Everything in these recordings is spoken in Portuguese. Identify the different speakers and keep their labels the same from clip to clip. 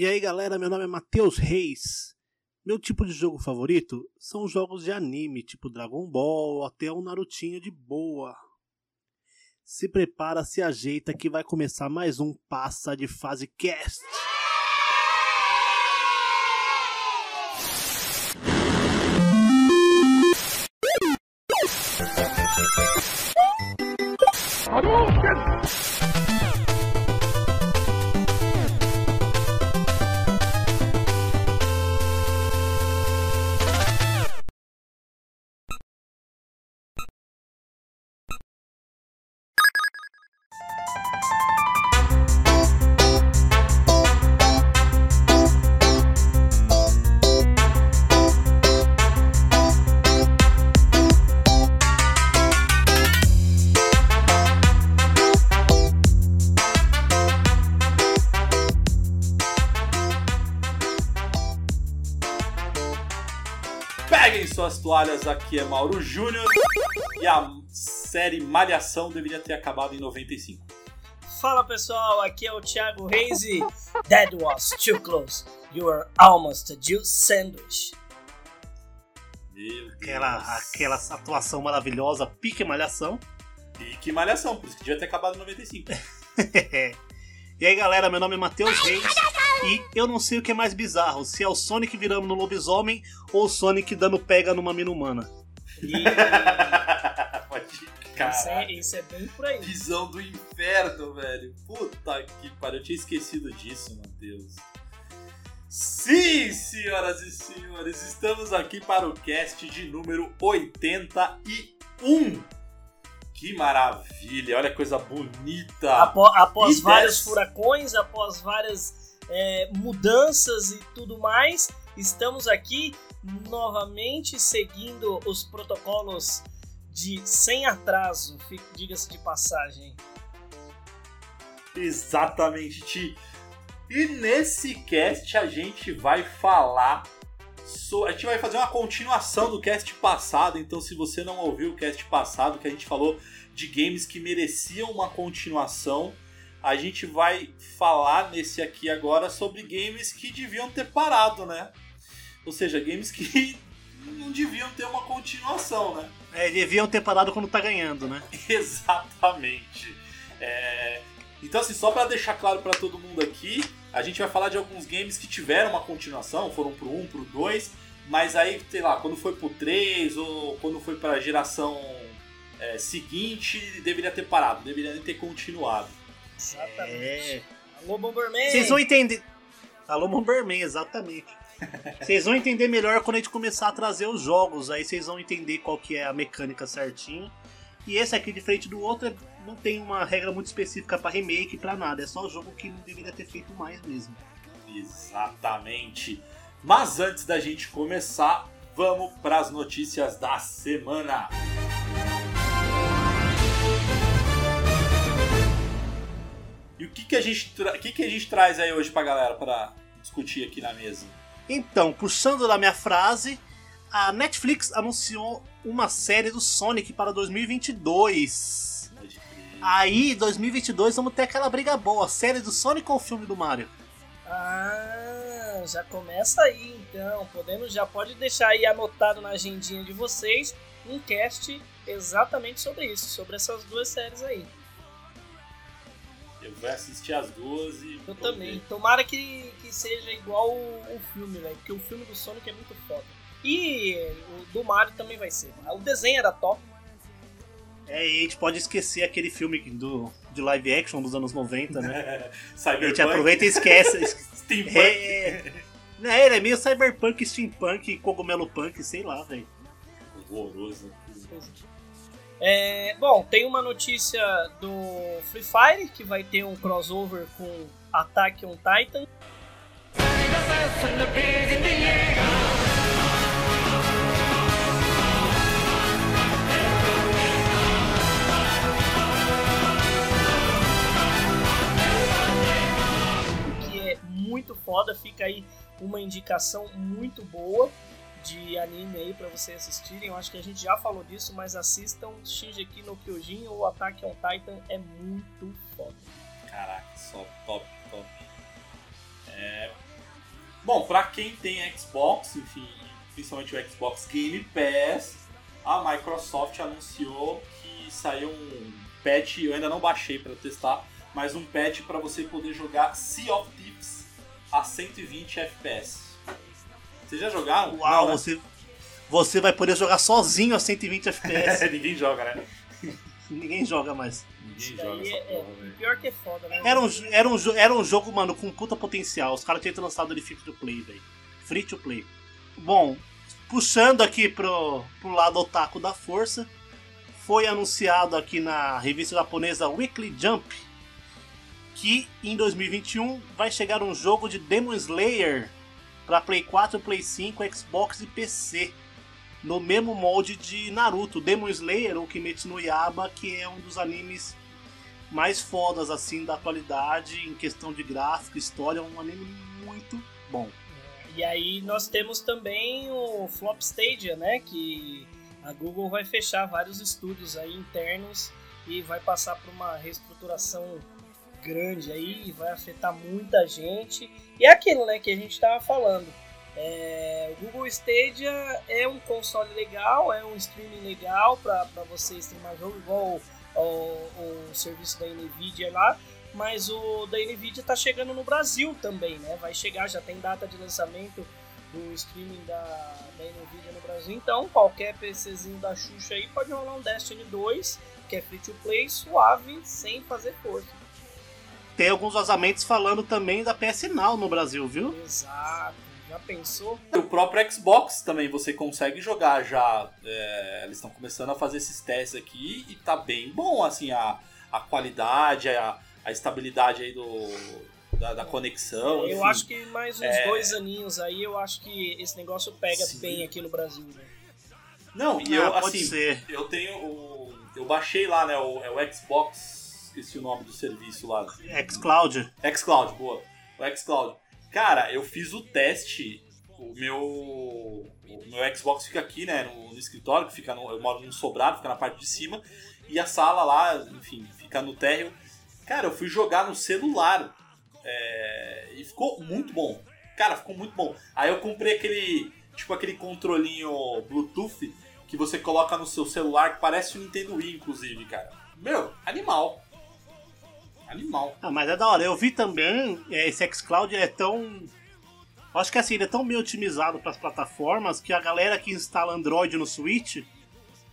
Speaker 1: E aí galera, meu nome é Matheus Reis. Meu tipo de jogo favorito são jogos de anime, tipo Dragon Ball ou até um Narutinho de boa. Se prepara, se ajeita que vai começar mais um Passa de Fase Cast.
Speaker 2: Aqui é Mauro Júnior e a série Malhação deveria ter acabado em 95.
Speaker 3: Fala pessoal, aqui é o Thiago Reis e That was too close. You were almost a Jew sandwich.
Speaker 2: Meu Deus.
Speaker 1: Aquela, aquela atuação maravilhosa, pique malhação.
Speaker 2: E que Malhação, por isso que devia ter acabado em 95.
Speaker 1: e aí galera, meu nome é Matheus Reis e eu não sei o que é mais bizarro, se é o Sonic virando no lobisomem ou o Sonic dando pega numa mina humana.
Speaker 3: E
Speaker 2: Pode
Speaker 3: isso,
Speaker 2: Cara,
Speaker 3: é, isso é bem por aí.
Speaker 2: visão do inferno, velho. Puta que pariu, eu tinha esquecido disso, meu Deus. Sim, senhoras e senhores, estamos aqui para o cast de número 81. Que maravilha, olha que coisa bonita.
Speaker 3: Após
Speaker 2: E
Speaker 3: vários
Speaker 2: dez.
Speaker 3: furacões, após várias é, mudanças e tudo mais, estamos aqui novamente seguindo os protocolos de sem atraso, diga-se de passagem.
Speaker 2: Exatamente, Ti. E nesse cast a gente vai falar. so- A gente vai fazer uma continuação do cast passado. Então, se você não ouviu o cast passado, que a gente falou de games que mereciam uma continuação, a gente vai falar nesse aqui agora sobre games que deviam ter parado, né? Ou seja, games que não deviam ter uma continuação, né?
Speaker 1: É, deviam ter parado quando tá ganhando, né?
Speaker 2: Exatamente. É, Então, assim, só pra deixar claro pra todo mundo aqui, a gente vai falar de alguns games que tiveram uma continuação, foram pro 1, pro 2, mas aí, sei lá, quando foi pro 3 ou quando foi pra geração é, seguinte, deveria ter parado, deveria nem ter continuado.
Speaker 3: Exatamente.
Speaker 1: É.
Speaker 3: Alô, Bomberman!
Speaker 1: Vocês vão entender. Alô, Bomberman, exatamente. Vocês vão entender melhor quando a gente começar a trazer os jogos. Aí vocês vão entender qual que é a mecânica certinho. E esse aqui, diferente do outro, é- não tem uma regra muito específica pra remake, pra nada. É só o jogo que não deveria ter feito mais mesmo.
Speaker 2: Exatamente. Mas antes da gente começar, vamos pras notícias da semana. E o que, que, a, gente tra- o que, que a gente traz aí hoje pra galera pra discutir aqui na mesa?
Speaker 1: Então, puxando da minha frase, a Netflix anunciou uma série do Sonic para 2022.
Speaker 2: Pode crer.
Speaker 1: Aí, 2022, vamos ter aquela briga boa: série do Sonic ou filme do Mario?
Speaker 3: Ah, já começa aí então. Podemos, já pode deixar aí anotado na agendinha de vocês um cast exatamente sobre isso, sobre essas duas séries aí.
Speaker 2: Eu vou assistir as duas e.
Speaker 3: Eu também.
Speaker 2: ver.
Speaker 3: Tomara que, que seja igual o, o filme, velho, porque o filme do Sonic é muito foda. E o do Mario também vai ser. O desenho era top.
Speaker 1: É, e a gente pode esquecer aquele filme do, de live action dos anos 90, né? A gente
Speaker 2: Cyberpunk.
Speaker 1: aproveita e esquece.
Speaker 2: Steampunk.
Speaker 1: É, né, ele é meio cyberpunk, steampunk, cogumelo punk, sei lá, velho.
Speaker 2: Horroroso.
Speaker 3: É, bom, tem uma notícia do Free Fire que vai ter um crossover com Attack on Titan. Que é muito foda, fica aí uma indicação muito boa de anime aí pra vocês assistirem. Eu acho que a gente já falou disso, mas assistam Shingeki no Kyojin ou Attack on Titan, é muito foda.
Speaker 2: Caraca, só top, top. É, Bom, pra quem tem Xbox, enfim, principalmente o Xbox Game Pass, a Microsoft anunciou que saiu um patch, eu ainda não baixei para testar, mas um patch para você poder jogar Sea of Thieves a 120 FPS. Vocês já jogaram?
Speaker 1: Uau,
Speaker 2: Não, né?
Speaker 1: você, você vai poder jogar sozinho a 120 FPS.
Speaker 2: Ninguém joga, né?
Speaker 1: Ninguém joga mais.
Speaker 2: Ninguém joga essa
Speaker 3: é,
Speaker 2: porra,
Speaker 3: é
Speaker 2: velho.
Speaker 3: pior que é foda, né?
Speaker 1: Era um, era, um, era um jogo, mano, com puta potencial. Os caras tinham lançado ele free to play, velho. Free to play. Bom, puxando aqui pro, pro lado otaku da força, foi anunciado aqui na revista japonesa Weekly Jump que em 2021 vai chegar um jogo de Demon Slayer para Play 4, Play 5, Xbox e PC. No mesmo molde de Naruto, Demon Slayer ou Kimetsu no Yaba, que é um dos animes mais fodas assim da atualidade em questão de gráfico, história, é um anime muito bom.
Speaker 3: E aí nós temos também o Flop Stadia, né? Que a Google vai fechar vários estúdios aí internos e vai passar por uma reestruturação grande aí, vai afetar muita gente. E é aquilo, né, que a gente estava falando. É, o Google Stadia é um console legal, é um streaming legal para você streamar jogo, igual o, o, o serviço da Nvidia lá, mas o da Nvidia tá chegando no Brasil também, né? Vai chegar, já tem data de lançamento do streaming da, da Nvidia no Brasil, então qualquer PCzinho da Xuxa aí pode rolar um Destiny 2, que é free to play, suave, sem fazer força.
Speaker 1: Tem alguns vazamentos falando também da PS Now no Brasil, viu?
Speaker 3: Exato, já pensou?
Speaker 2: O próprio Xbox também você consegue jogar já. é, eles estão começando a fazer esses testes aqui e tá bem bom, assim, a, a qualidade, a, a estabilidade aí do, da, da conexão.
Speaker 3: eu
Speaker 2: enfim.
Speaker 3: acho que mais uns
Speaker 2: é-
Speaker 3: dois aninhos aí, eu acho que esse negócio pega
Speaker 2: Sim.
Speaker 3: bem aqui no Brasil, né?
Speaker 2: Não, e
Speaker 1: Ah,
Speaker 2: eu,
Speaker 1: pode
Speaker 2: assim,
Speaker 1: ser.
Speaker 2: eu tenho o. Eu baixei lá, né? O, é o Xbox. Esqueci o nome do serviço lá.
Speaker 1: xCloud.
Speaker 2: xCloud, boa. O xCloud. Cara, eu fiz o teste. O meu. O meu Xbox fica aqui, né? No, no escritório, que fica no, eu moro num sobrado, fica na parte de cima. E a sala lá, enfim, fica no térreo. Cara, eu fui jogar no celular. é, e ficou muito bom. Cara, ficou muito bom. Aí eu comprei aquele. Tipo aquele controlinho Bluetooth que você coloca no seu celular, que parece o Nintendo Wii, inclusive, cara. Meu, animal. Animal.
Speaker 1: Ah, mas é da hora. Eu vi também, é, esse xCloud é tão. Acho que assim, ele é tão bem otimizado para as plataformas que a galera que instala Android no Switch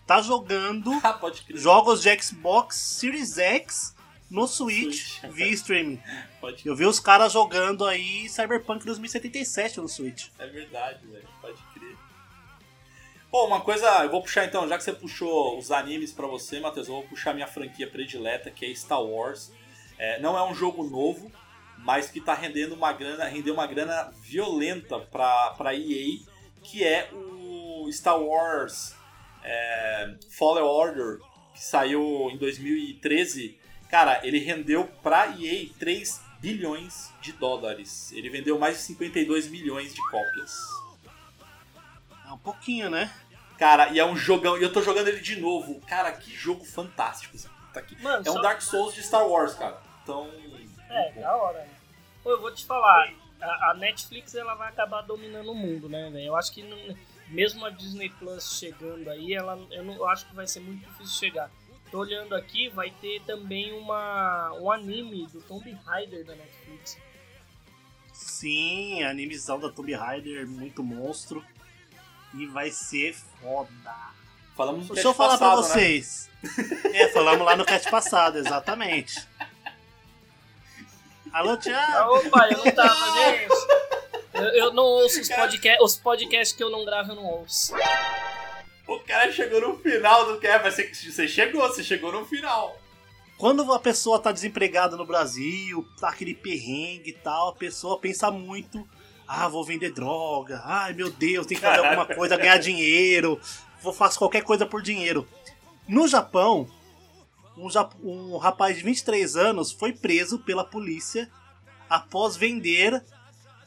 Speaker 1: tá jogando
Speaker 2: Ah,
Speaker 1: jogos de Xbox Series X no Switch
Speaker 2: Switch.
Speaker 1: via streaming.
Speaker 2: Pode
Speaker 1: Eu vi os caras jogando aí Cyberpunk 2077 no Switch.
Speaker 2: É verdade, velho. Pode crer. Pô, uma coisa, eu vou puxar então, já que você puxou os animes pra você, Matheus, eu vou puxar minha franquia predileta, que é Star Wars. É, não é um jogo novo, mas que tá rendendo uma grana, rendeu uma grana violenta pra, pra EA, que é o Star Wars é, Fallen Order, que saiu em 2013. Cara, ele rendeu pra EA 3 bilhões de dólares. Ele vendeu mais de 52 milhões de cópias.
Speaker 1: É um pouquinho, né?
Speaker 2: Cara, e é um jogão, e eu tô jogando ele de novo. Cara, que jogo fantástico. tá aqui.
Speaker 3: Mano,
Speaker 2: É um
Speaker 3: só-
Speaker 2: Dark Souls de Star Wars, cara. Então.
Speaker 3: É, da hora. né? Pô, eu vou te falar, a, a Netflix ela vai acabar dominando o mundo, né, velho? Eu acho que não- mesmo a Disney Plus chegando aí, ela, eu, não, eu acho que vai ser muito difícil chegar. Tô olhando aqui, vai ter também uma, um anime do Tomb Raider da Netflix.
Speaker 1: Sim, a animação da Tomb Raider, muito monstro. E vai ser foda.
Speaker 2: Falamos no
Speaker 1: Deixa eu falar pra
Speaker 2: passado, né?
Speaker 1: vocês. É, falamos lá no cast passado, exatamente. Alô,
Speaker 3: Ah,
Speaker 1: Thiago!
Speaker 3: opa, eu não tava, gente. Eu, eu não ouço os podcasts, os podcasts que eu não gravo, eu não ouço.
Speaker 2: O cara chegou no final do cast, mas você, você chegou, você chegou no final.
Speaker 1: Quando a pessoa tá desempregada no Brasil, tá aquele perrengue e tal, a pessoa pensa muito: ah, vou vender droga, ai meu Deus, tem que fazer alguma coisa, ganhar dinheiro, vou fazer qualquer coisa por dinheiro. No Japão, um, um rapaz de 23 anos foi preso pela polícia após vender,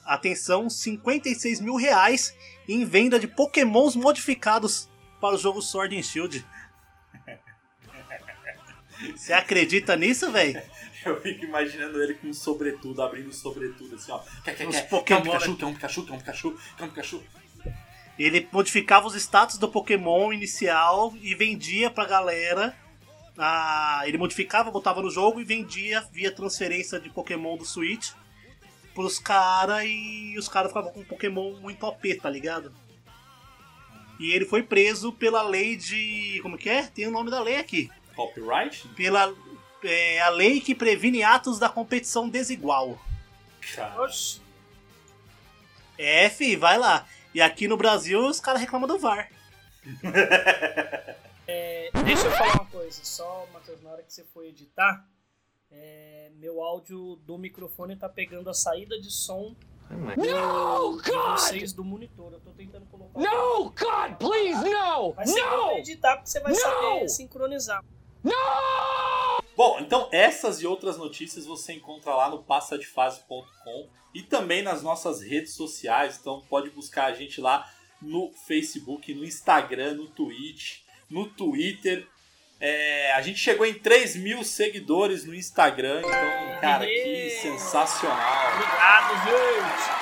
Speaker 1: atenção, 56 mil reais em venda de pokémons modificados para o jogo Sword and Shield. Você acredita nisso, velho?
Speaker 2: Eu fico imaginando ele com um sobretudo, abrindo sobretudo, assim, ó. Quer, quer, quer,
Speaker 1: Pokémon,
Speaker 2: quer um Pikachu,
Speaker 1: né?
Speaker 2: quer um Pikachu, quer um Pikachu, quer um Pikachu.
Speaker 1: Ele modificava os status do Pokémon inicial e vendia pra galera. Ah, ele modificava, botava no jogo e vendia via transferência de Pokémon do Switch pros caras e os caras ficavam com um Pokémon muito OP, tá ligado? E ele foi preso pela lei de. Como que é? Tem o nome da lei aqui.
Speaker 2: Copyright?
Speaker 1: Pela é, a lei que previne atos da competição desigual.
Speaker 3: Oxi.
Speaker 1: É, fi, vai lá. E aqui no Brasil os caras reclamam do VAR.
Speaker 3: É, deixa eu falar uma coisa, só, Matheus, na hora que você for editar, é, meu áudio do microfone tá pegando a saída de som
Speaker 4: No,
Speaker 3: de
Speaker 4: God!
Speaker 3: vocês do monitor. Eu tô tentando colocar.
Speaker 4: No, God, please, no!
Speaker 3: Mas você vai
Speaker 4: No!
Speaker 3: editar porque você vai
Speaker 4: Não!
Speaker 3: saber sincronizar.
Speaker 2: Bom, então essas e outras notícias você encontra lá no passadefase.com e também nas nossas redes sociais. Então pode buscar a gente lá no Facebook, no Instagram, no Twitch, no Twitter. É, a gente chegou em 3 mil seguidores no Instagram, então, cara, que sensacional.
Speaker 3: Obrigado, gente!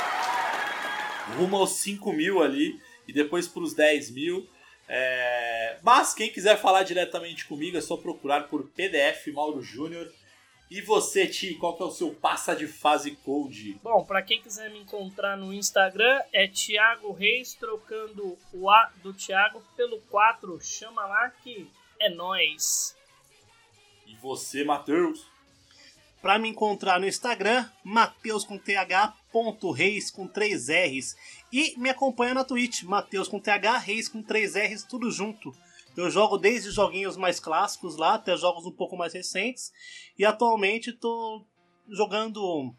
Speaker 2: rumo aos 5 mil ali e depois para os 10 mil. É, Mas quem quiser falar diretamente comigo é só procurar por PDF Mauro Júnior. E você, Ti, qual que é o seu passa de fase code?
Speaker 3: Bom, pra quem quiser me encontrar no Instagram, é Thiago Reis, trocando o A do Thiago pelo 4. Chama lá que é nóis.
Speaker 2: E você, Matheus?
Speaker 1: Pra me encontrar no Instagram, Mateus com TH, ponto Reis com 3 R's. E me acompanha na Twitch, Mateus com TH, Reis com 3 R's, tudo junto. Eu jogo desde joguinhos mais clássicos lá até jogos um pouco mais recentes. E atualmente tô jogando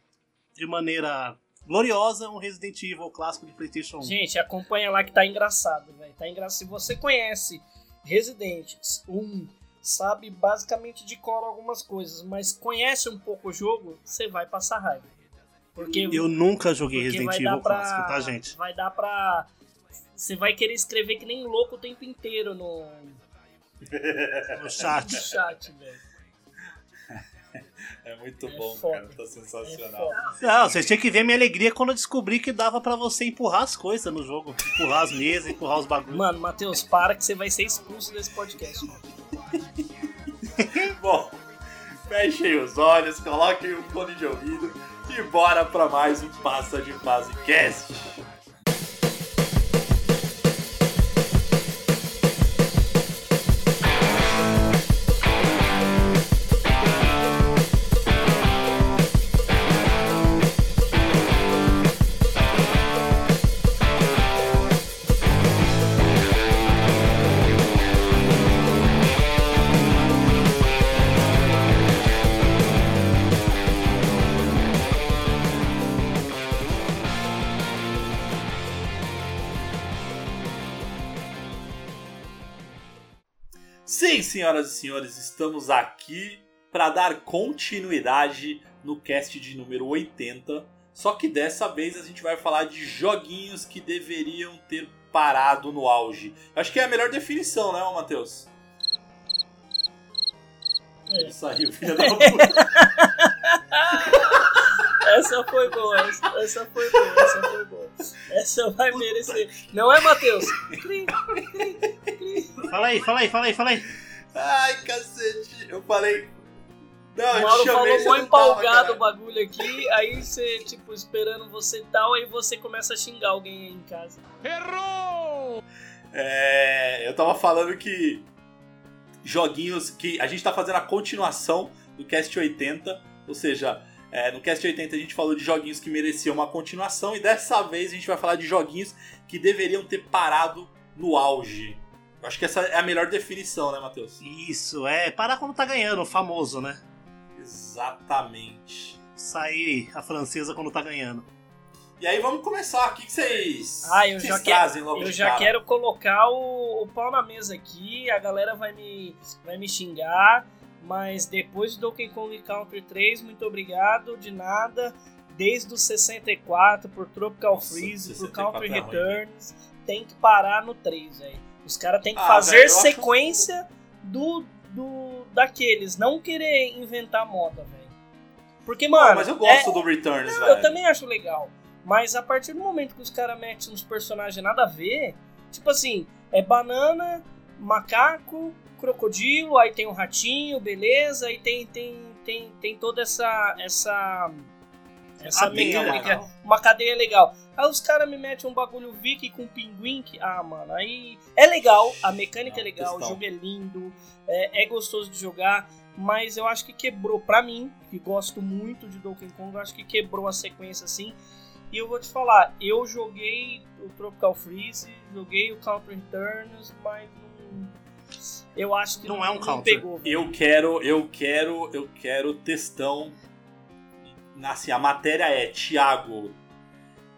Speaker 1: de maneira gloriosa um Resident Evil clássico de PlayStation 1.
Speaker 3: Gente, acompanha lá que tá engraçado, velho. Tá engraçado. Se você conhece Resident 1, sabe basicamente de cor algumas coisas, mas conhece um pouco o jogo, você vai passar raiva. Porque,
Speaker 1: Eu nunca joguei Resident Evil
Speaker 3: pra,
Speaker 1: clássico, tá, gente?
Speaker 3: Vai dar pra. Você vai querer escrever que nem louco o tempo inteiro no,
Speaker 1: No
Speaker 3: no
Speaker 1: chat.
Speaker 3: chat, velho.
Speaker 2: É muito
Speaker 3: É
Speaker 2: bom,
Speaker 3: foda.
Speaker 2: cara. Tá
Speaker 3: É
Speaker 2: sensacional.
Speaker 3: foda.
Speaker 1: Não, vocês tinham que ver minha alegria quando eu descobri que dava pra você empurrar as coisas no jogo. Empurrar as mesas, empurrar os bagulhos.
Speaker 3: Mano, Matheus, para que você vai ser expulso desse podcast.
Speaker 2: Bom, fechem os olhos, coloquem o fone de ouvido e bora pra mais um Passa de Fase Cast. Sim, senhoras e senhores, estamos aqui para dar continuidade no cast de número 80. Só que dessa vez a gente vai falar de joguinhos que deveriam ter parado no auge. Acho que é a melhor definição, né, Matheus?
Speaker 3: É.
Speaker 2: Ele saiu, filha da puta.
Speaker 3: Essa foi boa, essa, essa foi boa, essa foi boa. Essa vai merecer. Não é, Matheus?
Speaker 1: Fala aí, fala aí, fala aí, fala aí.
Speaker 2: Ai, cacete. Eu falei. Não,
Speaker 3: O Mauro
Speaker 2: chamei,
Speaker 3: falou mó
Speaker 2: não tava,
Speaker 3: empolgado o bagulho aqui, aí você, tipo, esperando você e tal, aí você começa a xingar alguém aí em casa.
Speaker 2: É, eu tava falando que joguinhos que a gente tá fazendo a continuação do Cast 80, ou seja, é, no Cast 80 a gente falou de joguinhos que mereciam uma continuação e dessa vez a gente vai falar de joguinhos que deveriam ter parado no auge. Eu acho que essa é a melhor definição, né, Matheus?
Speaker 1: Isso, é parar quando tá ganhando, o famoso, né?
Speaker 2: Exatamente.
Speaker 1: Sair a francesa quando tá ganhando.
Speaker 2: E aí vamos começar. O que que vocês,
Speaker 3: Ah, eu
Speaker 2: que
Speaker 3: já
Speaker 2: trazem logo
Speaker 3: Eu
Speaker 2: de
Speaker 3: já
Speaker 2: cara?
Speaker 3: quero colocar o, o pau na mesa aqui, a galera vai me, vai me xingar, mas depois do Donkey Kong Country 3, muito obrigado, de nada. Desde o 64, por Tropical
Speaker 2: Nossa,
Speaker 3: Freeze, por
Speaker 2: 64
Speaker 3: Country
Speaker 2: é ruim,
Speaker 3: Returns, tem que parar no 3, velho. Os caras têm que
Speaker 2: Ah,
Speaker 3: fazer
Speaker 2: velho, eu acho-
Speaker 3: sequência do, do daqueles, não querer inventar moda, velho. Porque, mano.
Speaker 2: mas eu gosto
Speaker 3: é-
Speaker 2: do Returns,
Speaker 3: Não,
Speaker 2: velho.
Speaker 3: eu também acho legal. Mas a partir do momento que os caras metem uns personagens nada a ver, tipo assim, é banana, macaco, crocodilo, aí tem um ratinho, beleza, aí tem tem tem, tem toda essa essa essa mecânica,
Speaker 1: legal.
Speaker 3: uma cadeia legal. Aí os caras me metem um bagulho Viking com pinguim que, ah, mano, aí é legal, a mecânica
Speaker 2: Não,
Speaker 3: é legal, o
Speaker 2: questão.
Speaker 3: jogo é lindo, é, é gostoso de jogar, mas eu acho que quebrou pra mim, que gosto muito de Donkey Kong, eu acho que quebrou a sequência assim. E eu vou te falar, eu joguei o Tropical Freeze, joguei o Counter Returns, mas não, eu acho que
Speaker 1: Não
Speaker 3: não,
Speaker 1: é um counter.
Speaker 3: pegou.
Speaker 2: Eu quero, eu quero, eu quero textão. Assim, a matéria é Thiago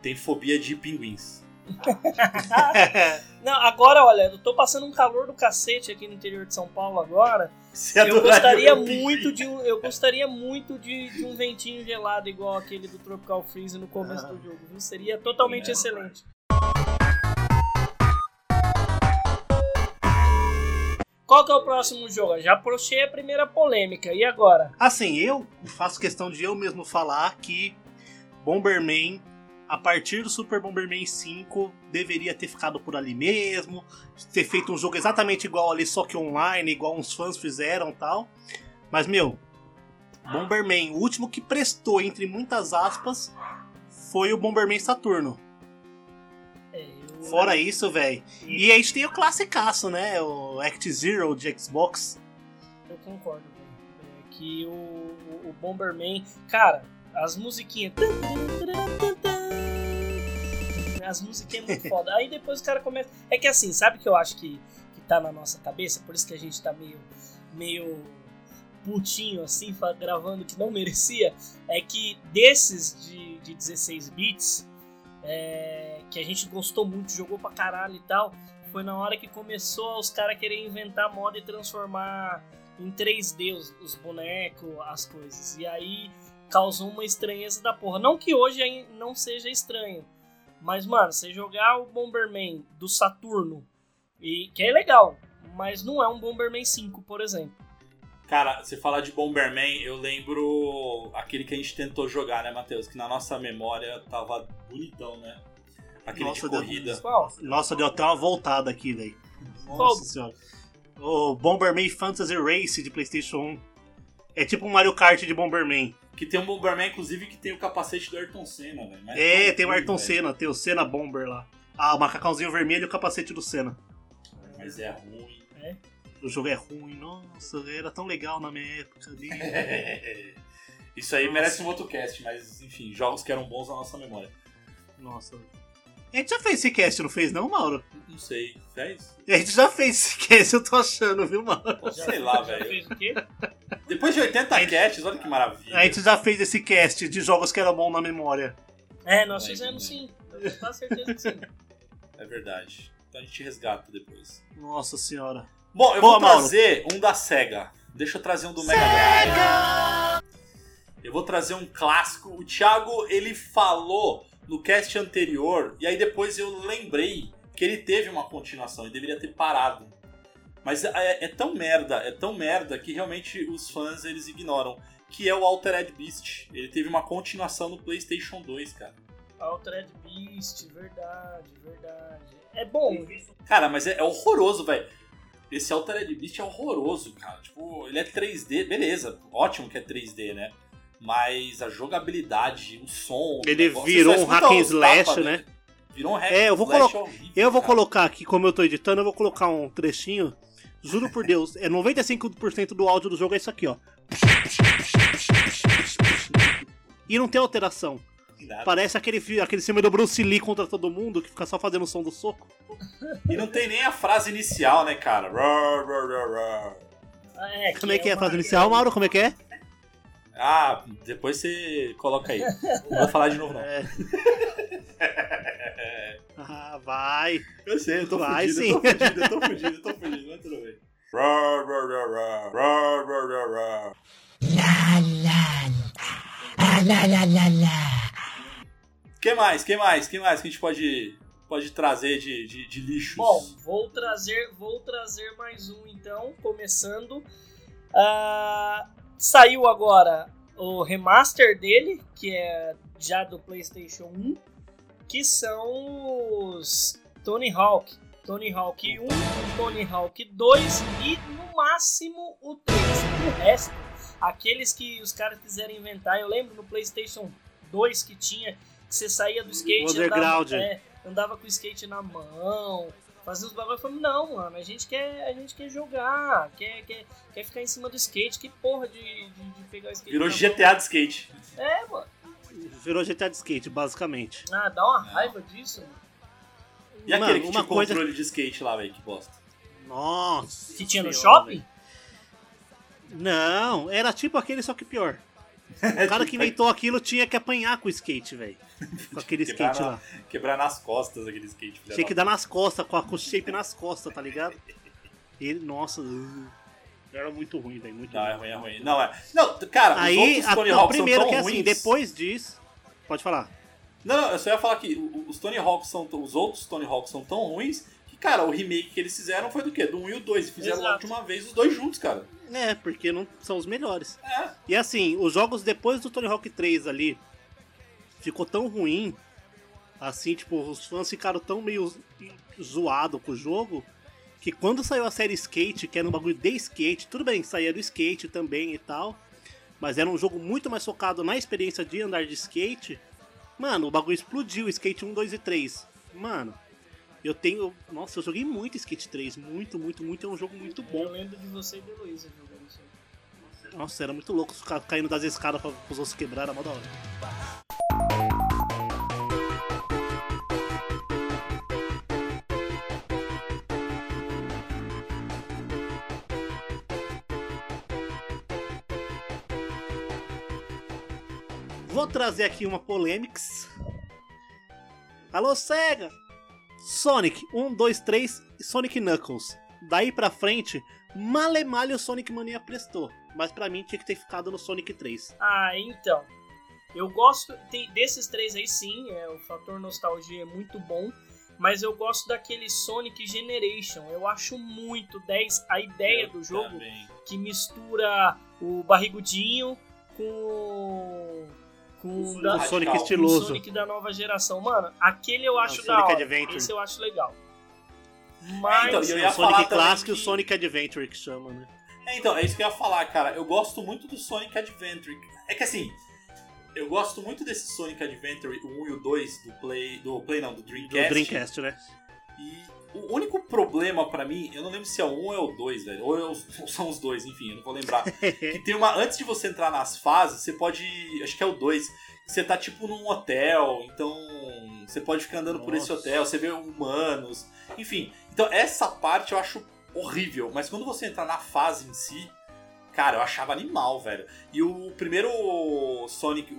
Speaker 2: tem fobia de pinguins.
Speaker 3: Não, agora, olha, eu tô passando um calor do cacete aqui no interior de São Paulo agora.
Speaker 2: Você
Speaker 3: Eu
Speaker 2: adoraria
Speaker 3: gostaria muito de um, eu gostaria muito de, de um ventinho gelado igual aquele do Tropical Freeze no começo do jogo. viu? Seria totalmente
Speaker 2: É.
Speaker 3: excelente. Qual que é o próximo jogo? Já puxei a primeira polêmica. E agora?
Speaker 1: Assim, eu faço questão de eu mesmo falar que Bomberman, a partir do Super Bomberman 5, deveria ter ficado por ali mesmo, ter feito um jogo exatamente igual ali, só que online, igual uns fãs fizeram tal. Mas, meu, Bomberman, o último que prestou, entre muitas aspas, foi o Bomberman Saturno. Fora isso, velho. E a gente tem o classicaço, né? O Act Zero de Xbox.
Speaker 3: Eu concordo, velho. É que o, o, o Bomberman. Cara, as musiquinhas. As musiquinhas muito foda. Aí depois o cara começa. É que assim, sabe o que eu acho que, que tá na nossa cabeça? Por isso que a gente tá meio. meio putinho assim, gravando que não merecia. É que desses de, de 16 bits. É, que a gente gostou muito, jogou pra caralho e tal. Foi na hora que começou os caras querer inventar moda e transformar em 3D os, os bonecos, as coisas. E aí causou uma estranheza da porra. Não que hoje não seja estranho. Mas, mano, você jogar o Bomberman do Saturno, e que é legal, mas não é um Bomberman 5, por exemplo.
Speaker 2: Cara, você falar de Bomberman, eu lembro aquele que a gente tentou jogar, né, Matheus? Que na nossa memória tava bonitão, né? Aquele
Speaker 1: Nossa,
Speaker 2: de
Speaker 1: deu-
Speaker 2: corrida.
Speaker 3: Qual?
Speaker 1: Nossa, deu até uma voltada aqui, velho. Nossa senhora. O Bomberman Fantasy Race de PlayStation 1. É tipo um Mario Kart de Bomberman.
Speaker 2: Que tem um Bomberman, inclusive, que tem o capacete do Ayrton Senna, velho.
Speaker 1: É,
Speaker 2: tão
Speaker 1: tem o Ayrton
Speaker 2: velho.
Speaker 1: Senna, tem o Senna Bomber lá. Ah, o macacãozinho vermelho e o capacete do Senna.
Speaker 2: Mas é ruim.
Speaker 1: O jogo é ruim, nossa, era tão legal na minha época ali.
Speaker 2: Isso aí merece um outro cast, mas enfim, jogos que eram bons na nossa memória.
Speaker 1: Nossa. A gente já fez esse cast, não fez não, Mauro?
Speaker 2: Não sei, fez?
Speaker 1: A gente já fez esse cast, eu tô achando, viu, Mauro?
Speaker 3: Já-
Speaker 2: Sei lá, velho.
Speaker 3: fez o quê?
Speaker 2: Depois de 80 casts, olha que maravilha.
Speaker 1: A gente já fez esse cast de jogos que eram bons na memória.
Speaker 3: É, nós
Speaker 2: Vai,
Speaker 3: fizemos sim. Eu tenho quase certeza que sim.
Speaker 2: É verdade. Então a gente resgata depois.
Speaker 1: Nossa senhora.
Speaker 2: Bom, eu
Speaker 1: Boa,
Speaker 2: vou
Speaker 1: Mauro.
Speaker 2: trazer um da SEGA. Deixa eu trazer um do Mega Drive. Eu vou trazer um clássico. O Thiago, ele falou no cast anterior, e aí depois eu lembrei que ele teve uma continuação e deveria ter parado. Mas é, é tão merda, é tão merda que realmente os fãs eles ignoram. Que é o Altered Beast. Ele teve uma continuação no PlayStation 2, cara.
Speaker 3: Altered Beast, verdade, verdade. É bom.
Speaker 2: Cara, mas é, é horroroso, velho. Esse Altered Beast é horroroso, cara. Tipo, ele é 3D, beleza. Ótimo que é 3D, né? Mas a jogabilidade, o som.
Speaker 1: Ele
Speaker 2: o negócio,
Speaker 1: virou um hack and slash,
Speaker 2: tapas,
Speaker 1: né?
Speaker 2: Virou um hack
Speaker 1: É, eu vou
Speaker 2: slash
Speaker 1: colo-
Speaker 2: horrível,
Speaker 1: Eu vou
Speaker 2: cara.
Speaker 1: colocar aqui, como eu tô editando, eu vou colocar um trechinho. Juro por Deus, é 95% do áudio do jogo é isso aqui, ó. E não tem alteração. Parece aquele, aquele filme do Bruce Lee contra todo mundo, que fica só fazendo o som do soco.
Speaker 2: E não tem nem a frase inicial, né, cara? Roar, roar.
Speaker 3: Ah, É,
Speaker 1: Como é que é a
Speaker 3: uma-
Speaker 1: frase inicial, Mauro? Como é que é?
Speaker 2: Ah, depois você coloca aí. Não vou falar de novo, não.
Speaker 1: É. Ah, vai.
Speaker 2: Eu sei, eu tô
Speaker 1: Vai,
Speaker 2: fudido,
Speaker 1: sim.
Speaker 2: eu tô fudido, eu tô fudido, eu tô fudido, mas tudo bem. Roar, roar, roar, roar, roar, roar, roar, roar. Que mais? Que mais? Que mais que a gente pode, pode trazer de, de, de lixos?
Speaker 3: Bom, vou trazer, vou trazer mais um então, começando. Ah, saiu agora o remaster dele, que é já do PlayStation 1, que são os Tony Hawk. Tony Hawk 1, Tony Hawk 2 e no máximo o 3. O resto, aqueles que os caras quiserem inventar, eu lembro no PlayStation 2 que tinha, você saía do skate e andava, é, andava com o skate na mão, fazia os bagulho. Eu falei, não, mano, a gente quer, a gente quer jogar, quer, quer, quer ficar em cima do skate, que porra de, de, de pegar o skate
Speaker 2: Virou
Speaker 3: na mão.
Speaker 2: GTA de skate.
Speaker 3: É, mano.
Speaker 1: Virou GTA de skate, basicamente.
Speaker 3: Ah, dá uma raiva disso, mano.
Speaker 2: E aquele
Speaker 1: Mano,
Speaker 2: que
Speaker 1: uma
Speaker 2: tinha
Speaker 1: coisa-
Speaker 2: controle de skate lá, velho, que bosta.
Speaker 1: Nossa.
Speaker 3: Que tinha no shopping?
Speaker 1: velho. Não, era tipo aquele, só que pior. O cara que inventou aquilo tinha que apanhar com o skate, velho. Com aquele
Speaker 2: Quebrar
Speaker 1: skate
Speaker 2: na-
Speaker 1: lá.
Speaker 2: Quebrar nas costas aquele skate.
Speaker 1: Tinha
Speaker 2: da
Speaker 1: que dar nas costas, com, a, com o shape nas costas, tá ligado? Ele, nossa, uh, era muito ruim, velho. Muito
Speaker 2: Não, é
Speaker 1: ruim.
Speaker 2: ruim, é ruim. Não, é. Não, cara, os
Speaker 1: Aí,
Speaker 2: outros
Speaker 1: a,
Speaker 2: Tony
Speaker 1: não,
Speaker 2: Hawk são
Speaker 1: primeiro
Speaker 2: tão
Speaker 1: que é assim,
Speaker 2: ruins.
Speaker 1: depois disso. Pode falar.
Speaker 2: Não, não, eu só ia falar que os Tony Hawk são. Os outros Tony Hawk são tão ruins cara, o remake que eles fizeram foi do quê? Do 1 e o 2. E fizeram logo
Speaker 3: Exato.
Speaker 2: de uma vez os dois juntos, cara.
Speaker 1: É, porque não são os melhores.
Speaker 2: É.
Speaker 1: E assim, os jogos depois do Tony Hawk 3 ali ficou tão ruim, assim, tipo, os fãs ficaram tão meio zoado com o jogo, que quando saiu a série Skate, que era um bagulho de skate, tudo bem, saía do skate também e tal, mas era um jogo muito mais focado na experiência de andar de skate. Mano, o bagulho explodiu, Skate 1, 2 e 3. Mano, eu tenho. Nossa, eu joguei muito Skate 3, muito, muito, muito. É um jogo muito bom.
Speaker 3: Eu lembro de você e de Luísa jogando isso aí.
Speaker 1: Nossa, era muito louco os caras caindo das escadas pra os outros quebrar, era mó da hora. Vou trazer aqui uma polêmica. Alô, SEGA! Sonic 1, 2, 3 e Sonic Knuckles. Daí pra frente, malemalha o Sonic Mania prestou. Mas pra mim tinha que ter ficado no Sonic 3.
Speaker 3: Ah, então. Eu gosto tem, desses três aí sim, é, o fator nostalgia é muito bom. Mas eu gosto daquele Sonic Generation. Eu acho muito 10 a ideia
Speaker 2: Eu
Speaker 3: do jogo
Speaker 2: também.
Speaker 3: que mistura o barrigudinho com. Com
Speaker 2: O
Speaker 3: da-
Speaker 1: O Sonic
Speaker 3: com o
Speaker 1: estiloso.
Speaker 3: Sonic da nova geração. Mano, aquele eu acho da hora.
Speaker 1: Adventure.
Speaker 3: Esse eu acho legal. Mas.
Speaker 2: então, eu ia
Speaker 1: o Sonic
Speaker 2: também
Speaker 1: Clássico e o
Speaker 2: que-
Speaker 1: Sonic Adventure que chama, né?
Speaker 2: É, então, é isso que eu ia falar, cara. Eu gosto muito do Sonic Adventure. É que assim, eu gosto muito desse Sonic Adventure, o 1 e o 2 do Play. Do Play não, do
Speaker 1: Do
Speaker 2: Dreamcast.
Speaker 1: Dreamcast, né?
Speaker 2: E o único problema pra mim, eu não lembro se é o 1 ou é o 2, velho. Ou é os- são os dois, enfim, eu não vou lembrar. que tem uma. Antes de você entrar nas fases, você pode. Acho que é o 2. Você tá tipo num hotel, então. Você pode ficar andando por esse
Speaker 1: Nossa.
Speaker 2: hotel, você vê humanos. Enfim. Então essa parte eu acho horrível. Mas quando você entrar na fase em si, cara, eu achava animal, velho. E o primeiro Sonic.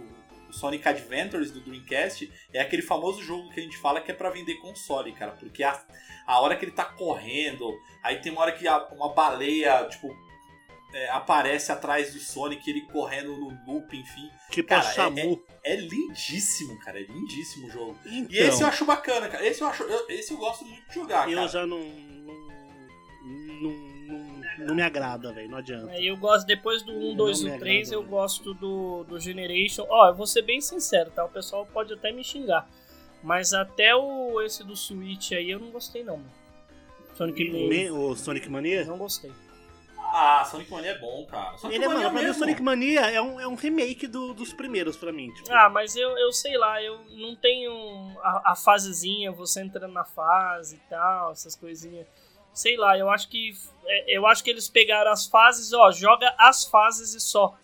Speaker 2: Sonic Adventures do Dreamcast é aquele famoso jogo que a gente fala que é pra vender console, cara. Porque a, a hora que ele tá correndo, aí tem uma hora que a- uma baleia, tipo, é, aparece atrás do Sonic, ele correndo no loop, enfim.
Speaker 1: Tipo
Speaker 2: Cara,
Speaker 1: a
Speaker 2: é-
Speaker 1: Shamu.
Speaker 2: É lindíssimo, cara. É lindíssimo o jogo.
Speaker 1: Então,
Speaker 2: E esse eu acho bacana, cara. Esse eu acho. eu- esse eu gosto muito de jogar,
Speaker 1: eu
Speaker 2: cara.
Speaker 1: já não. Não, não, não, me agrada, velho. Não adianta.
Speaker 3: Aí eu gosto, depois do 1, 2
Speaker 1: Não
Speaker 3: e
Speaker 1: me
Speaker 3: 3,
Speaker 1: agrada,
Speaker 3: eu
Speaker 1: né?
Speaker 3: gosto do, do Generation. Ó, eu vou ser bem sincero, tá? O pessoal pode até me xingar. Mas até o esse do Switch aí eu não gostei não. mano. Sonic
Speaker 1: O,
Speaker 3: Mania.
Speaker 1: o Sonic Mania?
Speaker 3: Não gostei.
Speaker 2: Ah, Sonic Mania é bom, cara. Sonic
Speaker 1: Ele é,
Speaker 2: Mania
Speaker 1: mano, pra mim o. Sonic Mania é um, é um remake do- dos primeiros pra mim. Tipo,
Speaker 3: Ah, mas eu, eu sei lá, eu não tenho a, a fasezinha, você entrando na fase e tal, essas coisinhas. Sei lá, eu acho que é, eu acho que eles pegaram as fases, ó, joga as fases e só.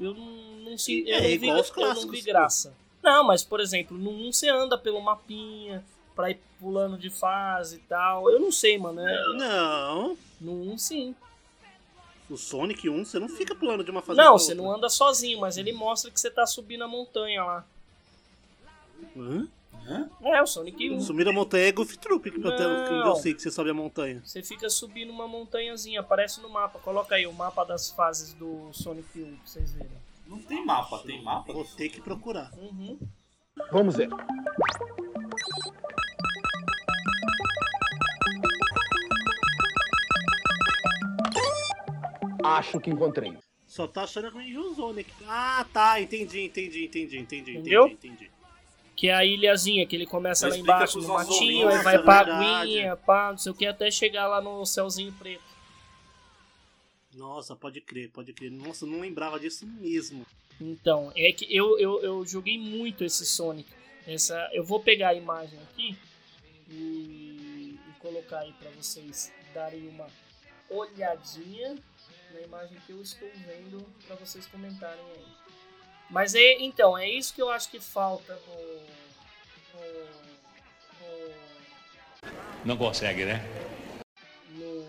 Speaker 3: Eu não, não, se- eu
Speaker 1: É,
Speaker 3: não vi, eu não vi graça. Não, mas por exemplo, no 1 você anda pelo mapinha pra ir pulando de fase e tal. Eu não sei, mano. é-
Speaker 1: Não.
Speaker 3: no 1 sim.
Speaker 1: O Sonic 1, você não fica pulando de uma fase
Speaker 3: Não, você
Speaker 1: outra.
Speaker 3: não anda sozinho, mas ele mostra que você tá subindo a montanha lá.
Speaker 1: Hã?
Speaker 2: Hã?
Speaker 3: É, o Sonic 1.
Speaker 1: Subir a montanha é Goof Troop, que eu, tenho- que eu
Speaker 3: Não.
Speaker 1: sei que você sobe a montanha.
Speaker 3: Você fica subindo uma montanhazinha, aparece no mapa. Coloca aí o mapa das fases do Sonic 1 pra vocês verem.
Speaker 2: Não tem mapa, tem mapa?
Speaker 1: Vou ter que procurar.
Speaker 3: Uhum.
Speaker 5: Vamos ver. Acho que encontrei.
Speaker 1: Só tá achando ruim o Sonic. Ah, tá. Entendi, entendi, entendi, entendi,
Speaker 3: Entendeu?
Speaker 1: entendi, entendi.
Speaker 3: Que é a ilhazinha, que ele começa lá embaixo no matinho, aí vai pra
Speaker 1: verdade.
Speaker 3: aguinha, pá, não sei o que, até chegar lá no céuzinho preto.
Speaker 1: Nossa, pode crer, pode crer. Nossa, eu não lembrava disso mesmo.
Speaker 3: Então, é que eu, eu, eu joguei muito esse Sonic. Essa, eu vou pegar a imagem aqui e, e colocar aí pra vocês darem uma olhadinha na imagem que eu estou vendo pra vocês comentarem aí. Mas é, então, é isso que eu acho que falta no, no, no
Speaker 4: Não consegue, né?
Speaker 3: no,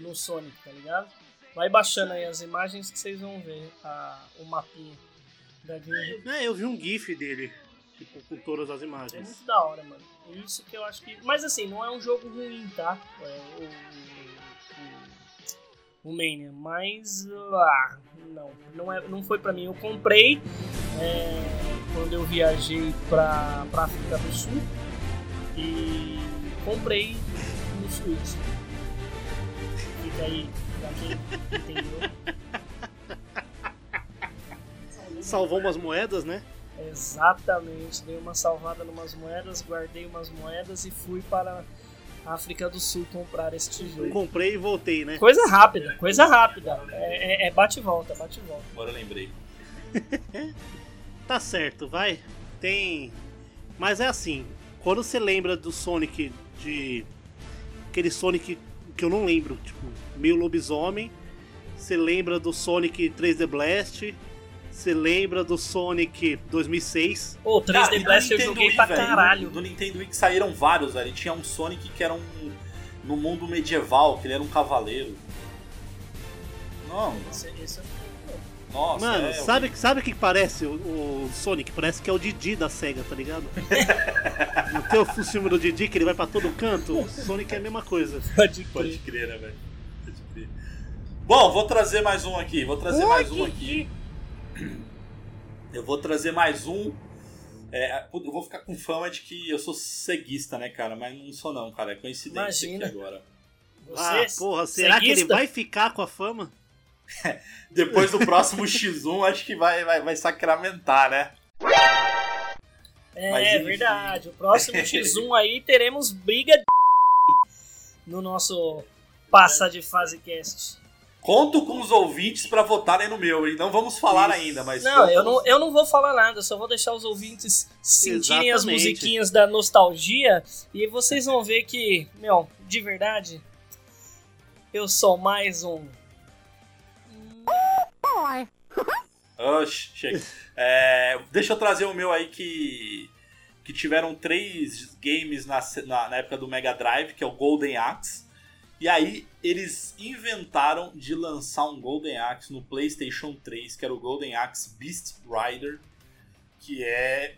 Speaker 3: no Sonic, tá ligado? Vai baixando aí as imagens que vocês vão ver a, o mapinha da Game.
Speaker 1: É, eu vi um GIF dele, tipo, com todas as
Speaker 3: É
Speaker 1: imagens.
Speaker 3: muito da hora, mano. Isso que eu acho que. Mas assim, não é um jogo ruim, tá? É, o, o, o Mania. Mas. Ah, não. Não, é, não foi pra mim. Eu comprei é, quando eu viajei pra África do Sul. E comprei no Switch. Fica aí pra quem entendeu.
Speaker 1: Salvou umas moedas, né?
Speaker 3: Exatamente, dei uma salvada numas moedas, guardei umas moedas e fui para África do Sul comprar este jogo.
Speaker 1: Comprei e voltei, né?
Speaker 3: Coisa rápida, coisa rápida. É, é- é bate e volta, bate e volta.
Speaker 2: Agora eu lembrei.
Speaker 1: Tá certo, vai. Tem. Mas é assim, quando você lembra do Sonic de. Aquele Sonic que eu não lembro, tipo, meio lobisomem. Você lembra do Sonic 3D Blast. Você lembra do Sonic 2006.
Speaker 3: Pô, 3D
Speaker 2: e no
Speaker 3: Blast eu
Speaker 2: Nintendo
Speaker 3: joguei
Speaker 2: Wii,
Speaker 3: pra
Speaker 2: velho,
Speaker 3: caralho.
Speaker 2: No, no Nintendo Wii que saíram vários, velho. Tinha um Sonic que era um. No mundo medieval, que ele era um cavaleiro. Não,
Speaker 3: Esse, esse é-
Speaker 2: nossa.
Speaker 1: Mano,
Speaker 2: é,
Speaker 1: sabe, sabe o que parece o, o Sonic? Parece que é o Didi da SEGA, tá ligado? Não tem o filme do Didi que ele vai pra todo canto? O Sonic é a mesma coisa.
Speaker 3: Pode
Speaker 2: Pode
Speaker 3: crer.
Speaker 2: crer, né, velho? Pode crer. Bom, vou trazer mais um aqui. Vou trazer mais um aqui. Eu vou trazer mais um. É, eu vou ficar com fama de que eu sou ceguista, né, cara? Mas não sou não, cara. É coincidência
Speaker 3: Imagina.
Speaker 2: aqui agora.
Speaker 3: Você,
Speaker 1: ah, porra, será que ele
Speaker 3: ceguista?
Speaker 1: vai ficar com a fama?
Speaker 2: Depois do próximo X1, acho que vai, vai, vai sacramentar, né?
Speaker 3: É,
Speaker 2: Mas, enfim.
Speaker 3: verdade. O próximo X1 aí teremos briga de no nosso Passa de Fase Cast.
Speaker 2: Conto com os ouvintes pra votarem no meu, hein? Não vamos falar
Speaker 1: Isso.
Speaker 2: ainda, mas.
Speaker 3: Não, eu não, eu não vou falar nada, eu só vou deixar os ouvintes sentirem as
Speaker 1: Exatamente.
Speaker 3: musiquinhas da nostalgia e vocês vão ver que, meu, de verdade, eu sou mais um.
Speaker 2: Oxe, chega. É, deixa eu trazer o meu aí que. Que tiveram três games na, na, na época do Mega Drive, que é o Golden Axe. E aí eles inventaram de lançar um Golden Axe no PlayStation 3, que era o Golden Axe Beast Rider, que é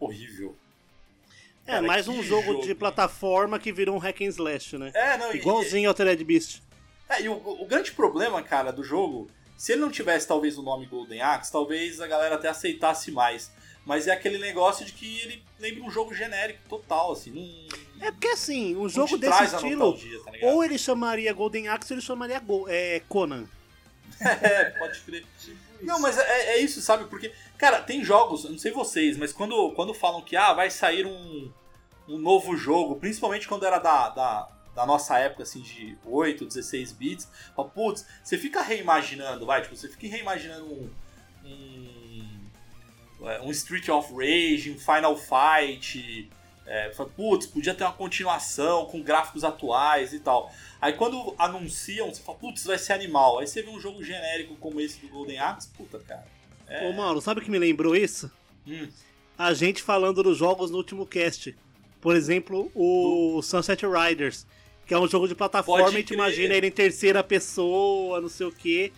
Speaker 2: horrível.
Speaker 1: É,
Speaker 2: Cara,
Speaker 1: mais um jogo,
Speaker 2: jogo,
Speaker 1: de plataforma que virou um hack and slash, né?
Speaker 2: É, não, e-
Speaker 1: Igualzinho ao Altered Beast.
Speaker 2: É, e o, o grande problema, cara, do jogo, se ele não tivesse talvez o nome Golden Axe, talvez a galera até aceitasse mais. Mas é aquele negócio de que ele lembra um jogo genérico total, assim. Não,
Speaker 1: É porque assim, um jogo desse estilo,
Speaker 2: tá
Speaker 1: ou ele chamaria Golden Axe ou ele chamaria Go- é, Conan.
Speaker 2: É, pode crer. Não, mas é, é isso, sabe? Porque, cara, tem jogos, não sei vocês, mas quando, quando falam que ah, vai sair um, um novo jogo, principalmente quando era da, da, da nossa época, assim, de 8, 16 bits, fala, putz, você fica reimaginando, vai, tipo, você fica reimaginando um. um, é, um Street of Rage, um Final Fight. É, fala, putz, podia ter uma continuação com gráficos atuais e tal. Aí quando anunciam, você fala, putz, vai ser animal. Aí você vê um jogo genérico como esse do Golden Axe, puta, cara. É.
Speaker 1: Ô Mauro, sabe o que me lembrou isso?
Speaker 2: Hum.
Speaker 1: A gente falando dos jogos no último cast. Por exemplo, o Sunset Riders, que é um jogo de plataforma e te imagina ele em terceira pessoa, não sei o quê.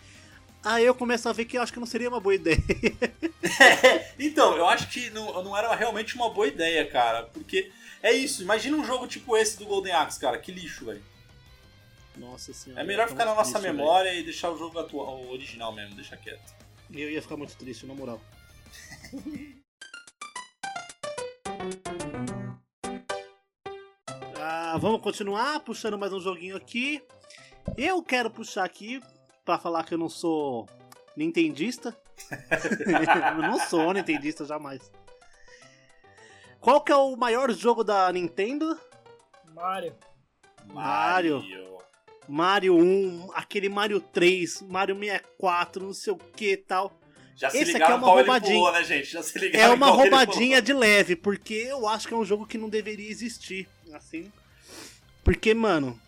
Speaker 1: Aí eu começo a ver que eu acho que não seria uma boa ideia.
Speaker 2: então, eu acho que não, não era realmente uma boa ideia, cara. Porque é isso, imagina um jogo tipo esse do Golden Axe, cara. Que lixo, velho.
Speaker 1: Nossa senhora.
Speaker 2: É melhor ficar na nossa
Speaker 1: triste,
Speaker 2: memória e deixar o jogo atual, o original mesmo, deixar quieto.
Speaker 1: Eu ia ficar muito triste, na moral. Ah, vamos continuar puxando mais um joguinho aqui. Eu quero puxar aqui pra falar que eu não sou nintendista. eu não sou nintendista jamais. Qual que é o maior jogo da Nintendo?
Speaker 3: Mario.
Speaker 1: Mario. Mario 1, aquele Mario 3, Mario 64, não sei o que tal.
Speaker 2: Já se
Speaker 1: Esse aqui
Speaker 2: ligaram
Speaker 1: é uma roubadinha.
Speaker 2: pulou, né, gente? Já se
Speaker 1: É uma roubadinha de leve, porque eu acho que é um jogo que não deveria existir. Assim. Porque, mano,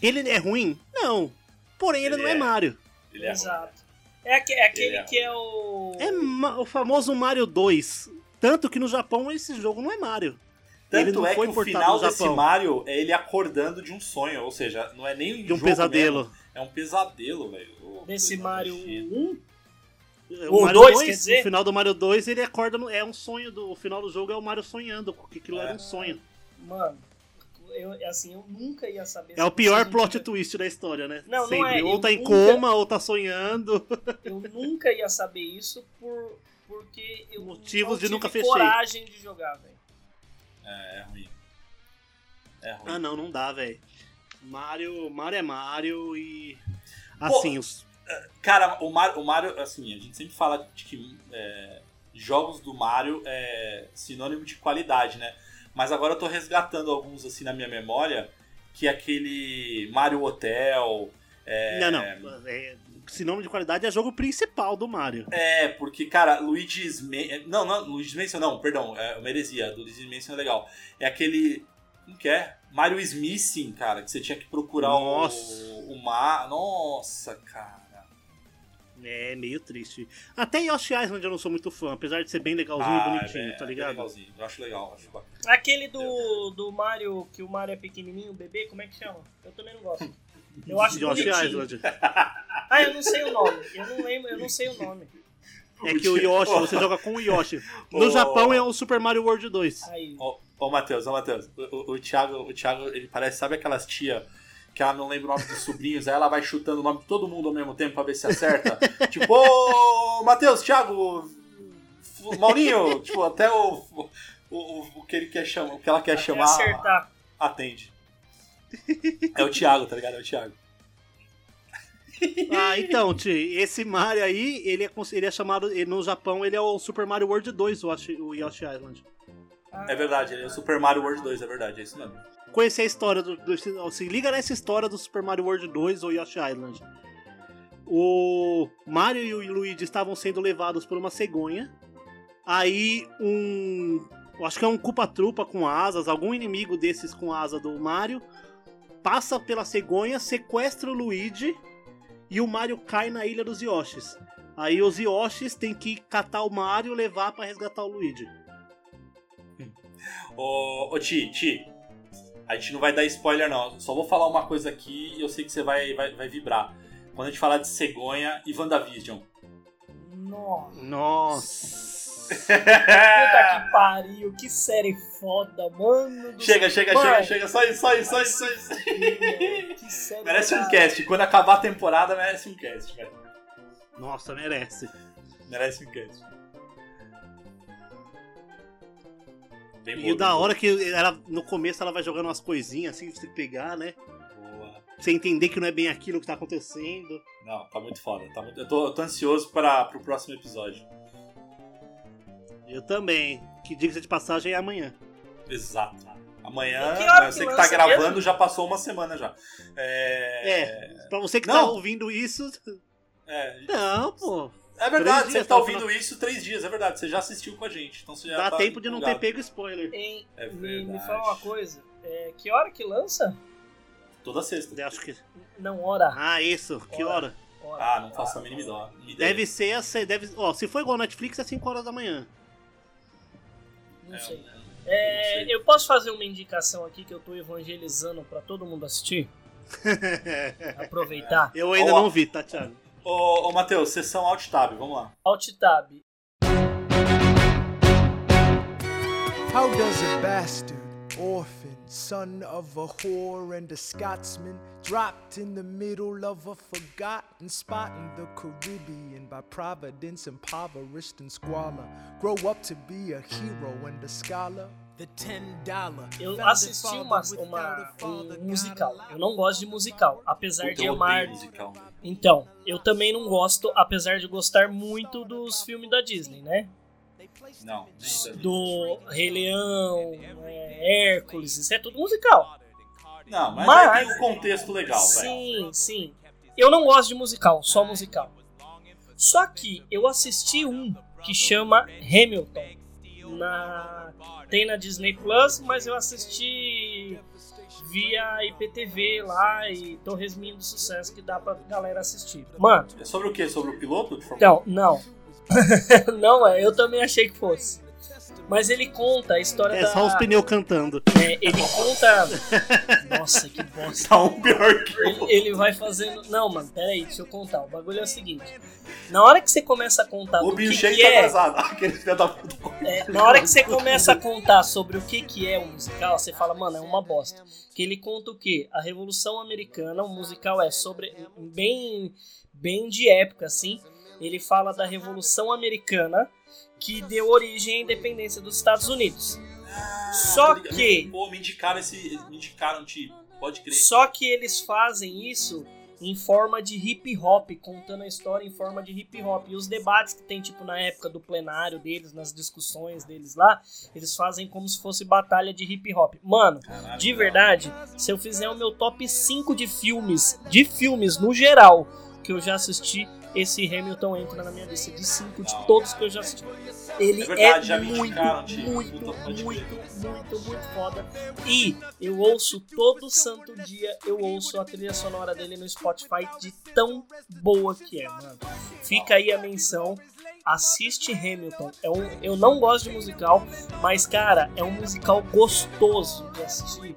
Speaker 1: ele é ruim? Não. Porém, ele,
Speaker 2: Ele
Speaker 1: não é,
Speaker 2: é.
Speaker 1: Mario.
Speaker 2: Ele é.
Speaker 3: Exato. É, é aquele
Speaker 2: Ele é.
Speaker 3: que é o.
Speaker 1: É o famoso Mario 2. Tanto que no Japão esse jogo não é Mario. ele
Speaker 2: Tanto
Speaker 1: não
Speaker 2: é
Speaker 1: foi
Speaker 2: que o final
Speaker 1: no
Speaker 2: desse. Mario é ele acordando de um sonho, ou seja, não é nem
Speaker 1: De um
Speaker 2: jogo
Speaker 1: pesadelo.
Speaker 2: mesmo, é um pesadelo, velho.
Speaker 3: Desse
Speaker 2: coisa
Speaker 3: Mario
Speaker 2: mexida.
Speaker 3: 1.
Speaker 1: O
Speaker 3: O
Speaker 1: Mario
Speaker 3: dois,
Speaker 1: 2,
Speaker 3: quer dizer?
Speaker 1: no final do Mario 2, ele acorda. No, é um sonho do. O final do jogo é o Mario sonhando, porque aquilo
Speaker 2: É.
Speaker 1: era um sonho.
Speaker 3: Mano, eu, assim, eu nunca ia saber.
Speaker 1: É o pior plot
Speaker 3: nunca-
Speaker 1: twist da história, né?
Speaker 3: Não, não
Speaker 1: Sempre.
Speaker 3: é,
Speaker 1: Ou
Speaker 3: eu
Speaker 1: tá em
Speaker 3: nunca-
Speaker 1: coma, ou tá sonhando.
Speaker 3: Eu nunca ia saber isso por, porque eu
Speaker 1: Motivos
Speaker 3: não
Speaker 1: de nunca
Speaker 3: tive
Speaker 1: fechei.
Speaker 3: coragem de jogar, velho.
Speaker 2: É, é ruim. É ruim.
Speaker 1: Ah, não, não dá, velho. Mario, Mario é Mario e.
Speaker 2: Pô,
Speaker 1: Assim, os.
Speaker 2: Cara, o Mario, o Mario, assim, a gente sempre fala de que é, jogos do Mario é sinônimo de qualidade, né? Mas agora eu tô resgatando alguns, assim, na minha memória, que é aquele Mario Hotel... É,
Speaker 1: Não, não. É, sinônimo de qualidade é jogo principal do Mario.
Speaker 2: É, porque, cara, Luigi's Mansion... Não, não, Luigi's Mansion não, perdão, é uma heresia, Luigi's Mansion é legal. É aquele... Como que é? Mario is Missing, cara, que você tinha que procurar
Speaker 1: Nossa.
Speaker 2: o, o mar... Nossa, cara...
Speaker 1: É meio triste. Até Yoshi Island eu não sou muito fã, apesar de ser bem legalzinho
Speaker 2: Ah,
Speaker 1: e bonitinho,
Speaker 2: é,
Speaker 1: tá
Speaker 2: é
Speaker 1: ligado?
Speaker 2: legalzinho. Eu acho legal, acho bacana.
Speaker 3: Aquele do, do Mario, que o Mario é pequenininho, o bebê, como é que chama? Eu também não gosto. Eu acho
Speaker 1: Yoshi
Speaker 3: bonitinho.
Speaker 1: Island.
Speaker 3: Ah, eu não sei o nome. Eu não lembro, eu não sei o nome.
Speaker 1: É que o Yoshi, você joga com o Yoshi. No
Speaker 2: Oh.
Speaker 1: Japão é o Super Mario World 2.
Speaker 3: Aí.
Speaker 2: Ô, ô Matheus, ô Matheus, o, o, o Thiago, o Thiago, ele parece, sabe aquelas tia que ela não lembra o nome dos sobrinhos, aí ela vai chutando o nome de todo mundo ao mesmo tempo pra ver se acerta? tipo, ô Matheus, Thiago, Maurinho, tipo, até o, o, o, o que ele quer chamar, o que ela quer
Speaker 3: Até
Speaker 2: chamar,
Speaker 3: acertar.
Speaker 2: atende. É o Thiago, tá ligado? É o Thiago.
Speaker 1: Ah, então, Ti, esse Mario aí, ele é, ele é chamado. ele- no Japão, ele é o Super Mario World 2, o Yoshi, o Yoshi Island.
Speaker 2: É verdade, ele é o Super Mario World 2, é verdade, é isso mesmo.
Speaker 1: Conhecer a história do, do. Se liga nessa história do Super Mario World 2 ou Yoshi Island. O Mario e o Luigi estavam sendo levados por uma cegonha. Aí um. Acho que é um culpa-trupa com asas, algum inimigo desses com asa do Mario. Passa pela cegonha, sequestra o Luigi e o Mario cai na ilha dos Yoshis. Aí os Yoshis têm que catar o Mario e levar pra resgatar o Luigi.
Speaker 2: Ô, ô Ti, Ti, a gente não vai dar spoiler não, só vou falar uma coisa aqui e eu sei que você vai, vai, vai vibrar. Quando a gente falar de cegonha e WandaVision.
Speaker 3: Nossa.
Speaker 1: Nossa!
Speaker 3: Puta que pariu, que série foda, mano.
Speaker 2: Chega,
Speaker 3: céu.
Speaker 2: chega,
Speaker 3: Mano,
Speaker 2: chega, chega, só isso, só isso, só isso, só isso.
Speaker 3: Que série
Speaker 2: Merece um cast, quando acabar a temporada merece um cast, velho.
Speaker 1: Nossa, merece.
Speaker 2: Merece um cast. Bem
Speaker 1: E da hora que ela, no começo ela vai jogando umas coisinhas assim, pra você pegar, né?
Speaker 2: boa.
Speaker 1: Pra você entender que não é bem aquilo que tá acontecendo.
Speaker 2: Não, tá muito foda. Tá muito... eu, tô, eu tô ansioso para pro próximo episódio.
Speaker 1: Eu também. Que diga de passagem é amanhã.
Speaker 2: Exato. Amanhã, você
Speaker 3: que
Speaker 2: que tá gravando,
Speaker 3: mesmo?
Speaker 2: já passou uma semana já. É.
Speaker 1: É. Pra você que
Speaker 2: Não.
Speaker 1: tá ouvindo isso.
Speaker 2: É,
Speaker 1: Não, pô.
Speaker 2: É verdade, você tá
Speaker 1: tá
Speaker 2: ouvindo isso três dias, é verdade. Você já assistiu com a gente. Então você já
Speaker 1: Dá
Speaker 2: tá
Speaker 1: tempo de não ter
Speaker 2: empolgado.
Speaker 1: pego spoiler.
Speaker 3: Hein,
Speaker 2: É
Speaker 3: me, me
Speaker 2: verdade.
Speaker 3: fala uma coisa. é, que hora que lança?
Speaker 2: Toda sexta.
Speaker 1: Eu Acho que.
Speaker 3: Não, hora.
Speaker 1: Ah, isso. Que hora?
Speaker 3: hora.
Speaker 2: Ah, não faço a mínima ideia.
Speaker 1: Deve ser a. se- Deve... Ó, se for igual Netflix, é 5 horas da manhã.
Speaker 3: Não
Speaker 2: É,
Speaker 3: sei.
Speaker 2: não
Speaker 3: É,
Speaker 2: sei.
Speaker 3: eu posso fazer uma indicação aqui que eu tô evangelizando pra todo mundo assistir? Aproveitar.
Speaker 1: Eu ainda
Speaker 2: Ó.
Speaker 1: não vi, tá, Thiago?
Speaker 2: Ô, ô Matheus, sessão Alt Tab, vamos lá.
Speaker 3: Alt Tab.
Speaker 5: How does a bastard, orphan, son of a whore and a Scotsman, dropped in the middle of a forgotten spot in the Caribbean by providence impoverished and squalor, grow up to be a hero and a scholar?
Speaker 3: Eu assisti uma, uma- um musical. Eu não gosto de musical, apesar
Speaker 2: Puta,
Speaker 3: de amar.
Speaker 2: musical.
Speaker 3: Então, eu também não gosto, apesar de gostar muito dos filmes da Disney, né?
Speaker 2: Não,
Speaker 3: Do Rei Leão, é, Hércules, isso é tudo musical.
Speaker 2: Não, mas,
Speaker 3: Mas-
Speaker 2: aí tem um contexto legal, velho.
Speaker 3: Sim, sim. Eu não gosto de musical, só musical. Só que eu assisti um que chama Hamilton. Na... Tem na Disney Plus, mas eu assisti via IPTV lá e tô resumindo o sucesso que dá pra galera assistir. Mano,
Speaker 2: É sobre o quê? Sobre o piloto?
Speaker 3: então, não. não é, eu também achei que fosse. Mas ele conta a história
Speaker 1: É
Speaker 3: da.
Speaker 1: só os pneus cantando.
Speaker 3: é, ele conta. Nossa, que bosta.
Speaker 2: Tá um pior que
Speaker 3: Ele, ele vai fazendo. Não, mano, peraí, deixa eu contar. O bagulho é o seguinte: na hora que você começa a contar
Speaker 2: O Shake
Speaker 3: que
Speaker 2: tá
Speaker 3: é,
Speaker 2: atrasado. Aquele filho da puta.
Speaker 3: é, na hora que você começa a contar sobre o que, que é um musical, você fala, mano, é uma bosta. Que ele conta o quê? A Revolução Americana, o musical é sobre. bem, bem de época, assim. Ele fala da Revolução Americana que deu origem à independência dos Estados Unidos. Só
Speaker 2: ligado?
Speaker 3: que-
Speaker 2: Pô, me indicaram esse. Me indicaram, tipo. Pode crer.
Speaker 3: Só que eles fazem isso em forma de hip hop, contando a história em forma de hip hop. E os debates que tem, tipo, na época do plenário deles, nas discussões deles lá, eles fazem como se fosse batalha de hip hop. Mano,
Speaker 2: Caralho,
Speaker 3: de verdade, se eu fizer o meu top 5 de filmes, de filmes no geral, que eu já assisti, esse Hamilton entra na minha lista de 5 de todos que eu já assisti. Ele
Speaker 2: É verdade,
Speaker 3: é muito, muito, muito, muito, muito foda. E eu ouço todo santo dia, eu ouço a trilha sonora dele no Spotify de tão boa que é, mano. Fica aí a menção. Assiste Hamilton. É um, eu não gosto de musical, mas cara, é um musical gostoso de assistir.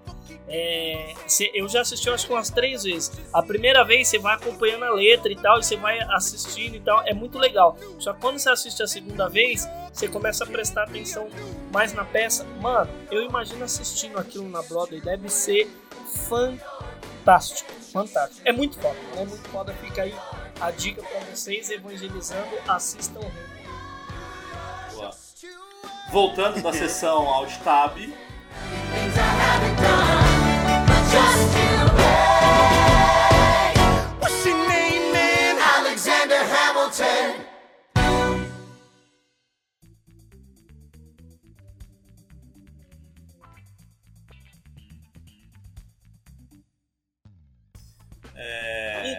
Speaker 3: É, cê- eu já assisti acho que umas três vezes. A primeira vez você vai acompanhando a letra e tal, e você vai assistindo e tal, é muito legal. Só que quando você assiste a segunda vez, você começa a prestar atenção mais na peça. Mano, eu imagino assistindo aquilo na Broadway, deve ser fantástico. Fantástico. É muito foda, é muito foda. Fica aí a dica pra vocês, evangelizando, assistam.
Speaker 2: Boa. Voltando da sessão Alt Tab.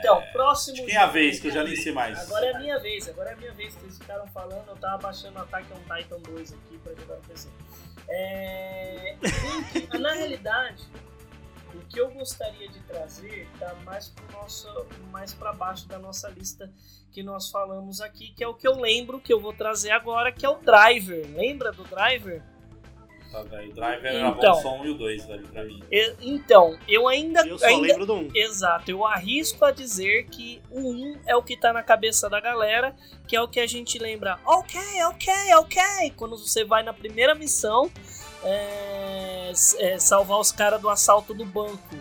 Speaker 3: Então, próximo.
Speaker 2: Quem é a vez, que eu já nem sei mais.
Speaker 3: Agora é a minha vez, agora é a minha vez que eles ficaram falando. Eu tava baixando Attack on Titan 2 aqui pra jogar no PC. É... Na realidade, que eu gostaria de trazer tá mais pro nosso, mais para baixo da nossa lista que nós falamos aqui, que é o que eu lembro que eu vou trazer agora, que é o Driver. Lembra do Driver?
Speaker 2: Tá, velho. O Driver era
Speaker 3: Então.
Speaker 2: bom só um e o dois, velho, pra mim.
Speaker 3: E- então, eu ainda,
Speaker 1: Eu só
Speaker 3: ainda
Speaker 1: lembro do um.
Speaker 3: Exato, eu arrisco a dizer que o 1 é o que tá na cabeça da galera, que é o que a gente lembra, ok, ok, ok, quando você vai na primeira missão é, é, salvar os caras do assalto do banco.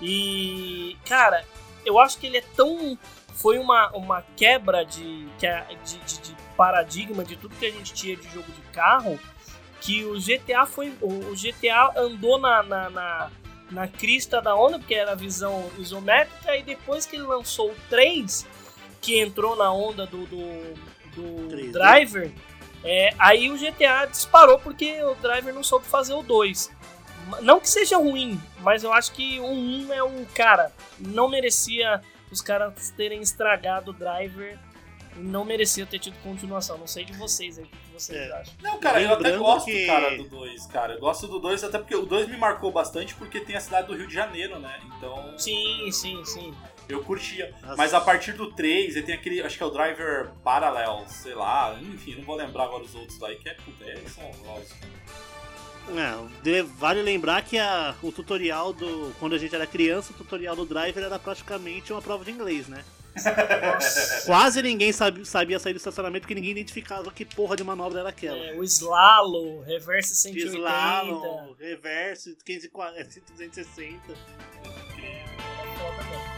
Speaker 3: E, cara, eu acho que ele é tão. Foi uma, uma quebra de, de, de- de paradigma de tudo que a gente tinha de jogo de carro que o GTA foi. O, GTA andou na, na, na, na crista da onda, porque era a visão isométrica, e depois que ele lançou o 3, que entrou na onda do, do, do
Speaker 1: 3D.
Speaker 3: Driver, é, aí o GTA disparou porque o Driver não soube fazer o 2. Não que seja ruim, mas eu acho que o 1 é um cara. Não merecia os caras terem estragado o Driver. Não merecia ter tido continuação. Não sei de vocês aí, o que vocês
Speaker 1: É.
Speaker 3: acham.
Speaker 2: Não, cara, eu até
Speaker 1: Lembrando
Speaker 2: gosto,
Speaker 1: que-
Speaker 2: cara, do 2, cara. Eu gosto do 2 até porque o 2 me marcou bastante porque tem a cidade do Rio de Janeiro, né? Então,
Speaker 3: Sim, sim, sim.
Speaker 2: Eu curtia.
Speaker 1: Nossa.
Speaker 2: Mas a partir do 3, ele tem aquele, acho que é o Driver Parallel, sei lá, enfim, não vou lembrar agora os outros lá, que é, puta, eles são.
Speaker 1: É, vale lembrar que a- o tutorial do. Quando a gente era criança, o tutorial do driver era praticamente uma prova de inglês, né? Quase ninguém sabia, sabia sair do estacionamento porque ninguém identificava que porra de manobra era aquela.
Speaker 3: É, o slalom, reverse 180.
Speaker 1: Slalom, reverso, 540, 260.
Speaker 3: É foda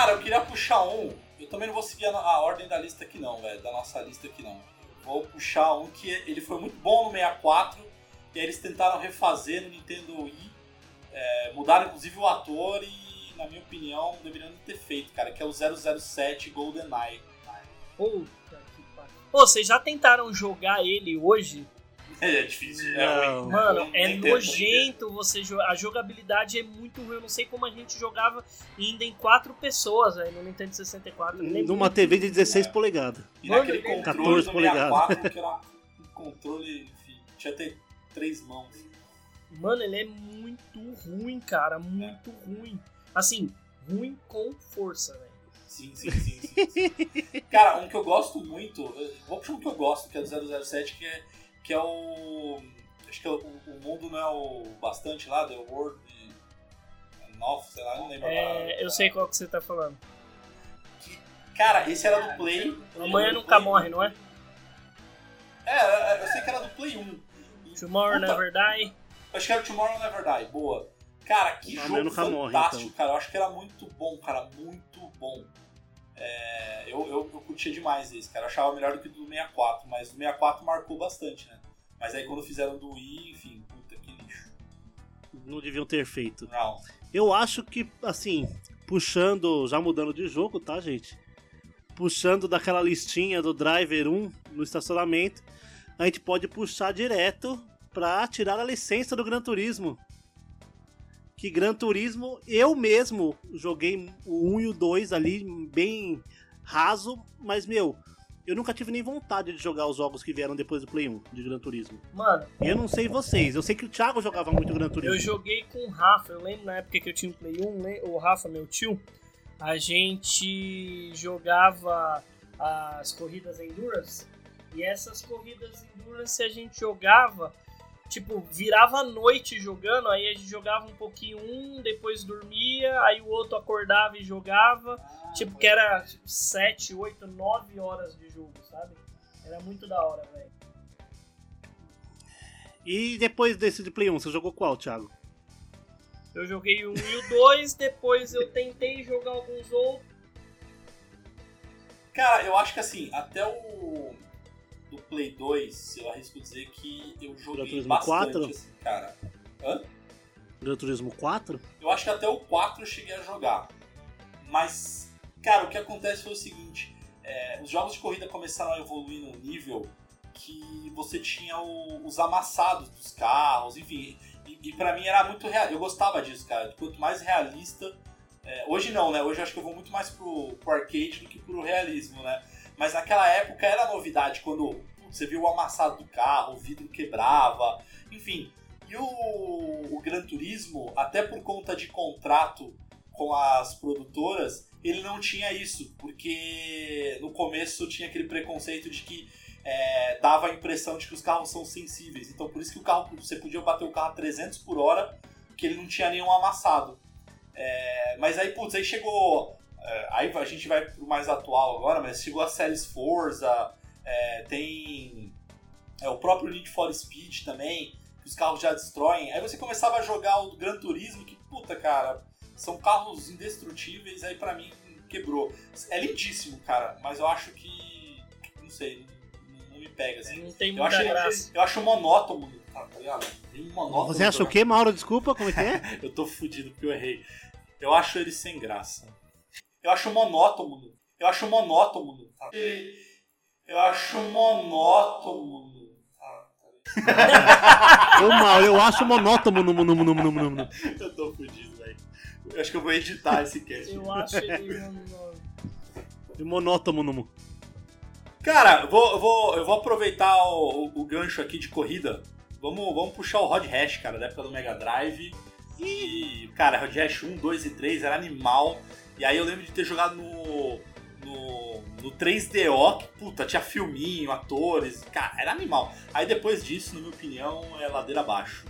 Speaker 2: Cara, eu queria puxar um. Eu também não vou seguir a, a ordem da lista aqui não, velho. Da nossa lista aqui não. Vou puxar um que ele foi muito bom no 64. E aí eles tentaram refazer no Nintendo Wii. É, mudaram inclusive o ator e, na minha opinião, deveriam ter feito, cara. Que é o 007 GoldenEye.
Speaker 3: Puta que pariu. Ô, vocês já tentaram jogar ele hoje?
Speaker 2: É difícil. É
Speaker 1: Não.
Speaker 2: ruim.
Speaker 3: Mano, é nojento você jogar. A jogabilidade é muito ruim. Eu não sei como a gente jogava ainda em quatro pessoas aí no Nintendo 64. Ele é
Speaker 1: Numa
Speaker 3: muito-
Speaker 1: TV de 16 polegadas.
Speaker 2: E
Speaker 3: Mano,
Speaker 2: naquele
Speaker 3: ele-
Speaker 2: controle
Speaker 1: 14
Speaker 2: do
Speaker 1: polegadas.
Speaker 2: 64, que era um controle, enfim, tinha até três mãos.
Speaker 3: Mano, ele é muito ruim, cara. Muito ruim. Assim, ruim com força, velho.
Speaker 2: Sim, sim, sim, sim, sim. Cara, um que eu gosto muito, vou puxar um que eu gosto, que é do 007, que é, que é o. Acho que é o, o mundo não é o bastante lá, The World North, sei lá, não lembro agora.
Speaker 3: É, eu sei qual que você tá falando.
Speaker 2: Cara, esse era do Play.
Speaker 3: Amanhã nunca
Speaker 2: Play
Speaker 3: morre,
Speaker 2: 1.
Speaker 3: não é?
Speaker 2: É, eu sei que era do Play 1. E,
Speaker 3: Tomorrow
Speaker 2: puta,
Speaker 3: Never Die.
Speaker 2: Acho que era Tomorrow Never Die, boa. Cara, que
Speaker 1: Não,
Speaker 2: jogo
Speaker 1: nunca morre,
Speaker 2: fantástico,
Speaker 1: então.
Speaker 2: cara. Eu acho que era muito bom, cara, muito bom. É, eu, eu, eu curtia demais esse, cara. Eu achava melhor do que o do 64, mas o 64 marcou bastante, né? Mas aí quando fizeram do Wii, enfim, puta que lixo.
Speaker 1: Não deviam ter feito.
Speaker 2: Não.
Speaker 1: Eu acho que, assim, puxando, já mudando de jogo, tá, gente? Puxando daquela listinha do Driver 1 no estacionamento, a gente pode puxar direto pra tirar a licença do Gran Turismo. Que Gran Turismo, eu mesmo joguei o 1 e o 2 ali, bem raso, mas, meu, eu nunca tive nem vontade de jogar os jogos que vieram depois do Play 1 de Gran Turismo.
Speaker 3: Mano,
Speaker 1: eu não sei vocês, eu sei que o Thiago jogava muito Gran Turismo.
Speaker 3: eu joguei com o Rafa. Eu lembro na época que eu tinha um Play 1, né? o Rafa, meu tio, a gente jogava as corridas Endurance. E essas corridas Endurance a gente jogava, tipo, virava a noite jogando, aí a gente jogava um pouquinho um, depois dormia, aí o outro acordava e jogava. Tipo, que era 7, 8, 9 horas de jogo, sabe? Era muito da hora, velho.
Speaker 1: E depois desse de Play 1, você jogou qual, Thiago?
Speaker 3: Eu joguei o 1 e o 2, depois eu tentei jogar alguns outros.
Speaker 2: Cara, eu acho que assim, até o do Play 2, eu arrisco dizer que eu joguei
Speaker 1: Turismo
Speaker 2: bastante,
Speaker 1: 4?
Speaker 2: assim, cara. Hã?
Speaker 1: Gran Turismo 4?
Speaker 2: Eu acho que até o 4 eu cheguei a jogar. Mas, cara, o que acontece foi o seguinte: é, os jogos de corrida começaram a evoluir num nível que você tinha o- os amassados dos carros, enfim. E, e para mim era muito real. Eu gostava disso, cara. Quanto mais realista. é, hoje não, né? Hoje eu acho que eu vou muito mais pro, pro arcade do que pro realismo, né? Mas naquela época era novidade quando você viu o amassado do carro, o vidro quebrava, enfim. E o, o Gran Turismo, até por conta de contrato com as produtoras, ele não tinha isso, porque no começo tinha aquele preconceito de que é, dava a impressão de que os carros são sensíveis. Então por isso que o carro você podia bater o carro a 300 por hora, que ele não tinha nenhum amassado. É, mas aí, putz, aí chegou. É, aí a gente vai pro mais atual agora, mas chegou a séries Forza, é, tem é, o próprio Need for Speed também, que os carros já destroem. Aí você começava a jogar o Gran Turismo, que puta, cara, são carros indestrutíveis, aí pra mim quebrou. É lindíssimo, cara, mas eu acho que. Não sei, não, não me pega assim.
Speaker 3: Não tem
Speaker 2: Eu
Speaker 3: muita
Speaker 2: acho,
Speaker 3: graça.
Speaker 2: eu acho monótono, cara, tá ligado? Tem monótono.
Speaker 1: Você acha o quê, Mauro? Desculpa, como é que é?
Speaker 2: Eu tô fudido porque eu errei. Eu acho ele sem graça. Eu acho monótono. Eu acho monótono. tá? Eu acho monótono. tá?
Speaker 1: Ô, Mauro, eu acho monótono no, no, no, no, no, no.
Speaker 2: Eu tô fudido, velho. Eu acho que eu vou editar esse cast.
Speaker 3: Eu acho ele. um-
Speaker 1: Monótono no.
Speaker 2: Cara, eu vou, vou, eu vou aproveitar o, o- o gancho aqui de corrida. Vamos, vamos puxar o Rod Hash, cara, da época do Mega Drive. E, cara, Rod Hash 1, 2 e 3 era animal. E aí eu lembro de ter jogado no, no, no 3DO, que, puta, tinha filminho, atores. Cara, era animal. Aí depois disso, na minha opinião, é ladeira abaixo.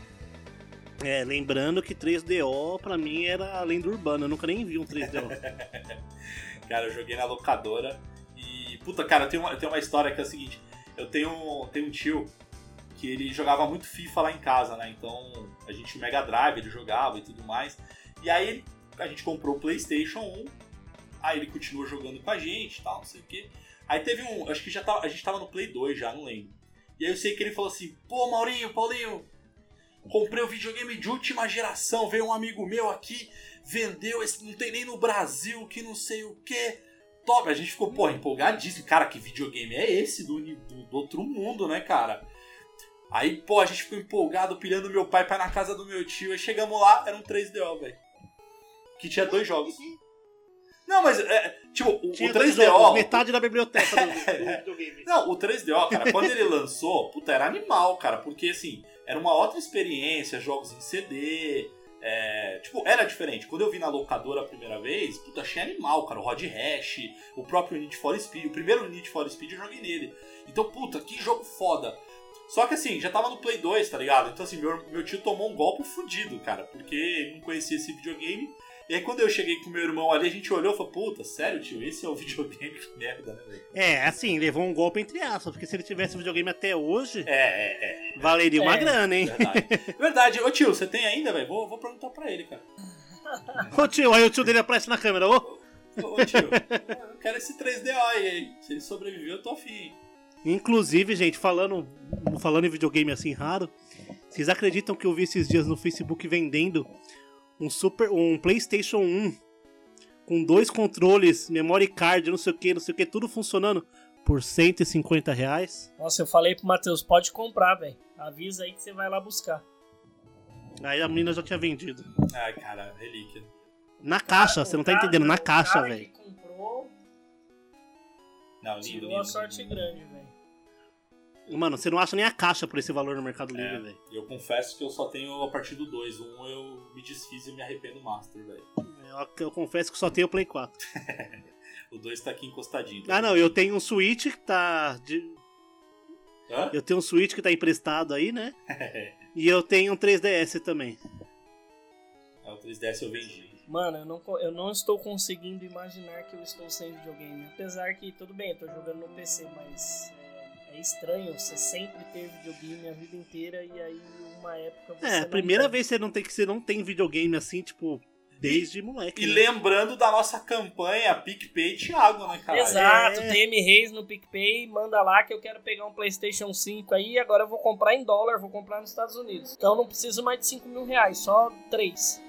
Speaker 1: É, lembrando que 3DO pra mim era a lenda urbana, eu nunca nem vi um 3DO.
Speaker 2: Cara, eu joguei na locadora e. Puta, cara, eu tenho uma, eu tenho uma história que é a seguinte: eu tenho, tenho um tio que ele jogava muito FIFA lá em casa, né? Então a gente o Mega Drive, ele jogava e tudo mais. E aí a gente comprou o PlayStation 1 Aí ele continuou jogando com a gente e tal, não sei o quê. Aí teve um. Acho que já tava, a gente tava no Play 2 já, não lembro. E aí eu sei que ele falou assim: pô, Maurinho, Paulinho, comprei o videogame de última geração. Veio um amigo meu aqui, vendeu, esse, não tem nem no Brasil, que não sei o quê. Top, a gente ficou, pô, empolgadíssimo. Cara, que videogame é esse do, do, do outro mundo, né, cara? Aí, pô, a gente ficou empolgado, pilhando meu pai pra ir na casa do meu tio. Aí chegamos lá, era um 3DO, velho. Que tinha dois jogos. Não, mas, é, tipo, o, o
Speaker 1: dois
Speaker 2: 3DO.
Speaker 1: jogos, metade da biblioteca do, do videogame.
Speaker 2: Não, o 3DO, cara, quando ele lançou, puta, era animal, cara, porque assim, era uma outra experiência, jogos em CD. é, tipo, era diferente. Quando eu vi na locadora a primeira vez, puta, achei animal, cara. O Rod Hash, o próprio Need for Speed, o primeiro Need for Speed eu joguei nele. Então, puta, que jogo foda. Só que assim, já tava no Play 2, tá ligado? Então, assim, meu, meu tio tomou um golpe fudido, cara, porque ele não conhecia esse videogame. E aí, quando eu cheguei com meu irmão ali, a gente olhou e falou: Puta, sério, tio, esse é o videogame? Que merda, né, velho?
Speaker 1: É, assim, levou um golpe entre aspas, porque se ele tivesse videogame até hoje,
Speaker 2: É, é, é.
Speaker 1: valeria uma
Speaker 3: É.
Speaker 1: grana, hein?
Speaker 2: Verdade. Verdade. Ô tio, você tem ainda, velho? Vou, vou perguntar pra ele, cara.
Speaker 1: Ô tio, aí o tio dele aparece na câmera, ô.
Speaker 2: Ô, ô, tio, eu quero esse 3DO aí, hein? Se ele sobreviveu, eu tô afim.
Speaker 1: Inclusive, gente, falando, falando em videogame assim raro, vocês acreditam que eu vi esses dias no Facebook vendendo um Super, um PlayStation 1 com dois controles, memory card, não sei o que, não sei o que, tudo funcionando por 150 reais?
Speaker 3: Nossa, eu falei pro Matheus, pode comprar, velho. Avisa aí que você vai lá buscar.
Speaker 1: Aí a menina já tinha vendido.
Speaker 2: Ai, cara, relíquia.
Speaker 1: Na caixa, você não tá
Speaker 3: cara-
Speaker 1: entendendo, na caixa, velho.
Speaker 3: comprou,
Speaker 2: Não, lindo,
Speaker 3: tirou
Speaker 2: lindo.
Speaker 3: a sorte grande, velho.
Speaker 1: Mano, você não acha nem a caixa por esse valor no Mercado Livre,
Speaker 2: É,
Speaker 1: velho.
Speaker 2: eu confesso que eu só tenho a partir do 2. Um eu me desfiz e me arrependo master, velho.
Speaker 1: Eu, eu confesso que só tenho o Play 4.
Speaker 2: O 2 tá aqui encostadinho.
Speaker 1: Ah, não, eu tenho um Switch que tá. de-
Speaker 2: Hã?
Speaker 1: Eu tenho um Switch que tá emprestado aí, né? E eu tenho um 3DS também.
Speaker 2: É, o 3DS eu vendi.
Speaker 3: Mano, eu não, eu não estou conseguindo imaginar que eu estou sem videogame. Apesar que, tudo bem, eu tô jogando no PC, mas é, estranho você sempre ter videogame a vida inteira e aí uma época você.
Speaker 1: É,
Speaker 3: não
Speaker 1: primeira
Speaker 3: tem.
Speaker 1: vez você não tem que você não tem videogame assim, tipo, desde moleque.
Speaker 2: E
Speaker 1: né?
Speaker 2: lembrando da nossa campanha PicPay e Thiago, né, cara?
Speaker 3: Exato,
Speaker 1: É.
Speaker 3: TM Reis no PicPay, manda lá que eu quero pegar um PlayStation 5 aí. Agora eu vou comprar em dólar, vou comprar nos Estados Unidos. Então não preciso mais de 5 mil reais, só 3.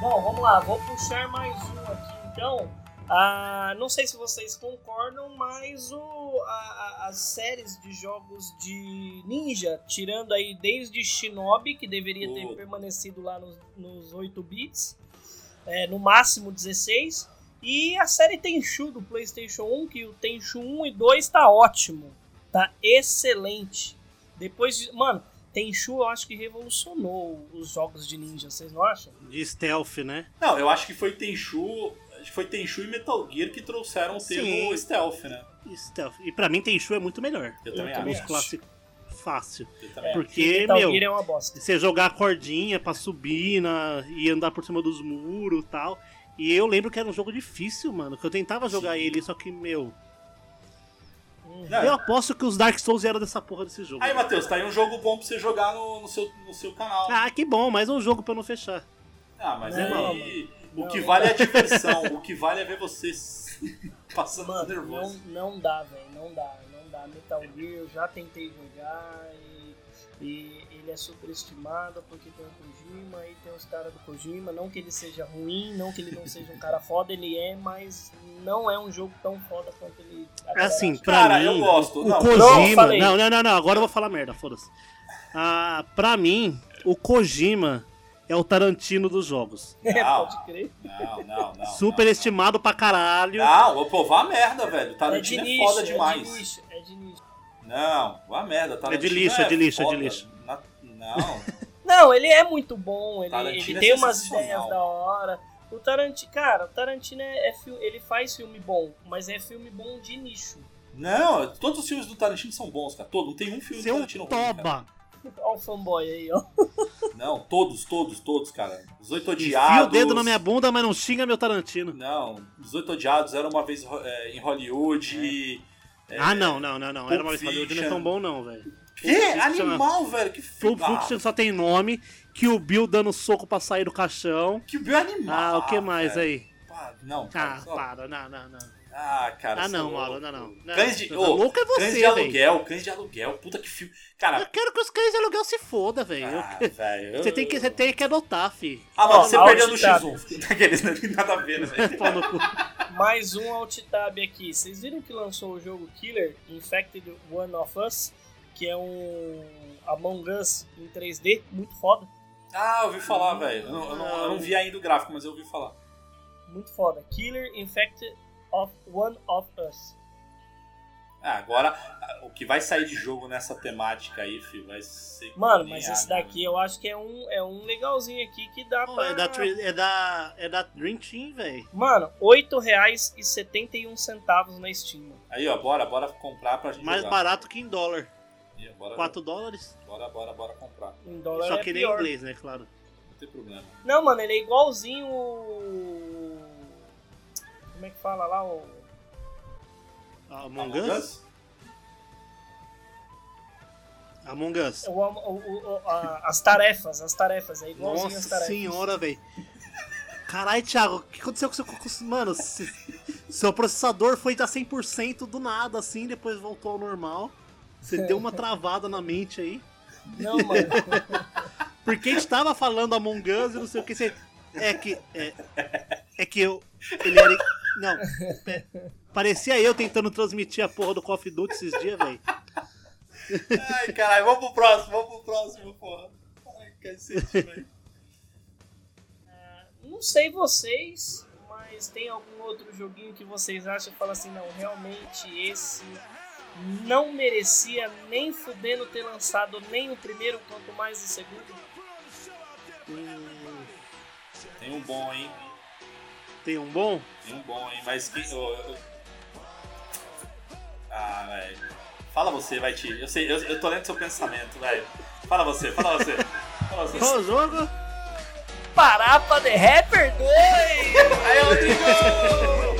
Speaker 3: Bom, vamos lá, vou puxar mais um aqui então. Ah, não sei se vocês concordam, mas o, a- a- as séries de jogos de ninja, tirando aí desde Shinobi, que deveria ter permanecido lá nos, nos 8 bits, é, no máximo 16, e a série Tenchu do PlayStation 1, que o Tenchu 1 e 2 tá ótimo, tá excelente. Depois de. Mano, Tenchu eu acho que revolucionou os jogos de ninja, vocês não acham?
Speaker 1: De stealth, né?
Speaker 2: Não, eu acho que foi Tenchu. Foi Tenchu e Metal Gear que trouxeram o termo
Speaker 1: Sim.
Speaker 2: stealth, né?
Speaker 1: E stealth. E pra mim, Tenchu é muito melhor.
Speaker 2: Eu,
Speaker 3: Eu
Speaker 2: também acho.
Speaker 1: Os clássicos fácil.
Speaker 2: Eu também acho.
Speaker 1: Porque,
Speaker 3: Metal
Speaker 1: meu,
Speaker 3: Gear é uma bosta.
Speaker 1: você jogar a cordinha pra subir na, e andar por cima dos muros e tal. E eu lembro que era um jogo difícil, mano. Que eu tentava jogar
Speaker 2: Sim.
Speaker 1: ele, só que, meu.
Speaker 2: Não,
Speaker 1: Eu aposto que os Dark Souls eram dessa porra desse jogo.
Speaker 2: Aí, Matheus, tá aí um jogo bom pra você jogar no, no seu, no seu canal.
Speaker 1: Ah, que bom, mais um jogo pra eu não fechar.
Speaker 2: Ah, mas
Speaker 3: Não,
Speaker 2: aí. O
Speaker 3: Não,
Speaker 2: que
Speaker 3: não.
Speaker 2: vale é a diversão. o que vale é ver vocês passando
Speaker 3: Mano, não,
Speaker 2: nervoso.
Speaker 3: não dá, velho. Não dá, não dá. Metal Gear eu já tentei jogar e, e ele é superestimado porque tem o Kojima e tem os caras do Kojima. Não que ele seja ruim, não que ele não seja um cara foda, ele é, mas não é um jogo tão foda quanto ele. a galera
Speaker 1: Assim,
Speaker 3: acha.
Speaker 1: pra
Speaker 2: Cara,
Speaker 1: mim,
Speaker 2: eu gosto.
Speaker 1: o
Speaker 2: Não,
Speaker 1: Kojima. Não, não, não, não, agora eu vou falar merda, foda-se. Ah, pra mim, o Kojima é o Tarantino dos jogos.
Speaker 3: É,
Speaker 2: Não.
Speaker 3: pode crer.
Speaker 2: Não, não, não.
Speaker 1: Super
Speaker 2: não,
Speaker 1: estimado pra caralho.
Speaker 2: Não, pô, vá a merda, velho.
Speaker 3: É de
Speaker 2: Tarantino é,
Speaker 3: nicho,
Speaker 2: foda
Speaker 3: é de
Speaker 2: demais.
Speaker 3: nicho, é de nicho.
Speaker 2: Não, vá a merda. Tarantino
Speaker 1: lixo, é de lixo, é de lixo.
Speaker 2: Não.
Speaker 3: Não, ele é muito bom, ele,
Speaker 2: Tarantino
Speaker 3: ele
Speaker 2: é
Speaker 3: tem umas ideias da hora. O Tarantino, cara, o Tarantino é, é ele faz filme bom, mas é filme bom de nicho.
Speaker 2: Não, todos os filmes do Tarantino são bons, cara. Todo, não tem um filme do
Speaker 1: Seu
Speaker 2: Tarantino ruim, cara.
Speaker 1: toba.
Speaker 3: Olha o fanboy aí, ó.
Speaker 2: Não, todos, todos, todos, cara. Os Oito
Speaker 1: Enfia
Speaker 2: Odiados.
Speaker 1: o dedo na minha bunda, mas não xinga meu Tarantino.
Speaker 2: Não, Os Oito Odiados era uma vez é, em Hollywood. É.
Speaker 1: ah, não, não, não, não. Era uma vez Hollywood não é tão bom, não, velho.
Speaker 2: Que?
Speaker 1: Fiction-
Speaker 2: Animal, velho. Que filho.
Speaker 1: Pulp Fiction só tem nome, que o Bill dando soco pra sair do caixão.
Speaker 2: Que Bill é animal.
Speaker 1: Ah, o que mais
Speaker 2: velho.
Speaker 1: aí?
Speaker 2: Não, cara.
Speaker 1: Ah,
Speaker 2: só-
Speaker 1: para, não, não, não.
Speaker 2: Ah, cara.
Speaker 1: Ah,
Speaker 2: você é
Speaker 1: não. Mauro, não, não. Não,
Speaker 2: Cães de,
Speaker 1: tá
Speaker 2: ô,
Speaker 1: louco é você,
Speaker 2: Cães de aluguel, cães de aluguel. Puta que filme.
Speaker 1: Eu
Speaker 2: Cara,
Speaker 1: quero que os cães de aluguel se foda, velho.
Speaker 2: ah,
Speaker 1: Eu-
Speaker 2: velho.
Speaker 1: Você tem, que, você tem que adotar, fi.
Speaker 2: Ah, não, você perdeu no
Speaker 3: tab.
Speaker 2: X1. Aqueles não tem nada a ver, né, velho?
Speaker 1: Cu.
Speaker 3: Mais um alt tab aqui. Vocês viram que lançou o jogo Killer Infected One of Us, que é um Among Us em 3D, muito foda,
Speaker 2: Ah, eu ouvi falar, velho. Eu, não- eu eu não vi ainda o gráfico, mas eu ouvi falar.
Speaker 3: muito foda. Killer Infected of One of Us.
Speaker 2: Ah, agora, o que vai sair de jogo nessa temática aí, filho, vai ser.
Speaker 3: Mano, mas esse daqui eu acho que é um, é um legalzinho aqui que dá
Speaker 1: Pô,
Speaker 3: pra...
Speaker 1: é, da, é, da, é da Dream Team, velho.
Speaker 3: Mano, R$ 8,71 na Steam.
Speaker 2: Aí, ó, bora, bora comprar pra gente
Speaker 1: Mais
Speaker 2: jogar.
Speaker 1: barato que em dólar.
Speaker 2: Bora,
Speaker 1: 4 dólares.
Speaker 2: bora, bora, bora comprar.
Speaker 3: Em dólar
Speaker 1: Só
Speaker 3: é
Speaker 1: que ele é
Speaker 3: pior.
Speaker 1: inglês, né, claro.
Speaker 2: Não tem problema.
Speaker 3: Não, mano, ele é igualzinho o... Como é que fala lá? O...
Speaker 1: Among Us? Among Us.
Speaker 3: o, o- o- a- as tarefas, as tarefas, é igualzinho as
Speaker 1: Nossa
Speaker 3: tarefas.
Speaker 1: senhora, velho. Caralho, Thiago, o que aconteceu com seu. com seu- Mano, se- seu processador foi a 100% do nada, assim, depois voltou ao normal. Você deu uma travada na mente aí.
Speaker 3: Não, mano.
Speaker 1: Porque a gente tava falando Among Us e não sei o que. Você... É que. É, é que eu. Ele era. Não. é, parecia eu tentando transmitir a porra do Call of Duty esses dias, velho.
Speaker 2: Ai, caralho, vamos pro próximo, vamos pro próximo, porra. Ai, cacete, velho.
Speaker 3: Não sei vocês, mas tem algum outro joguinho que vocês acham e falam assim, não, realmente esse não merecia nem fudendo ter lançado nem o primeiro, quanto mais o segundo.
Speaker 1: Hum,
Speaker 2: Tem um bom, hein?
Speaker 1: tem um bom?
Speaker 2: Tem um bom, hein? Mas que. ô, ô. Ah, velho. Fala você, vai, Ti. Eu sei, eu, eu tô lendo seu pensamento, velho. Fala você, fala você. Fala você.
Speaker 1: Qual jogo?
Speaker 3: Parapa The Rapper 2!
Speaker 2: Aí, Rodrigo!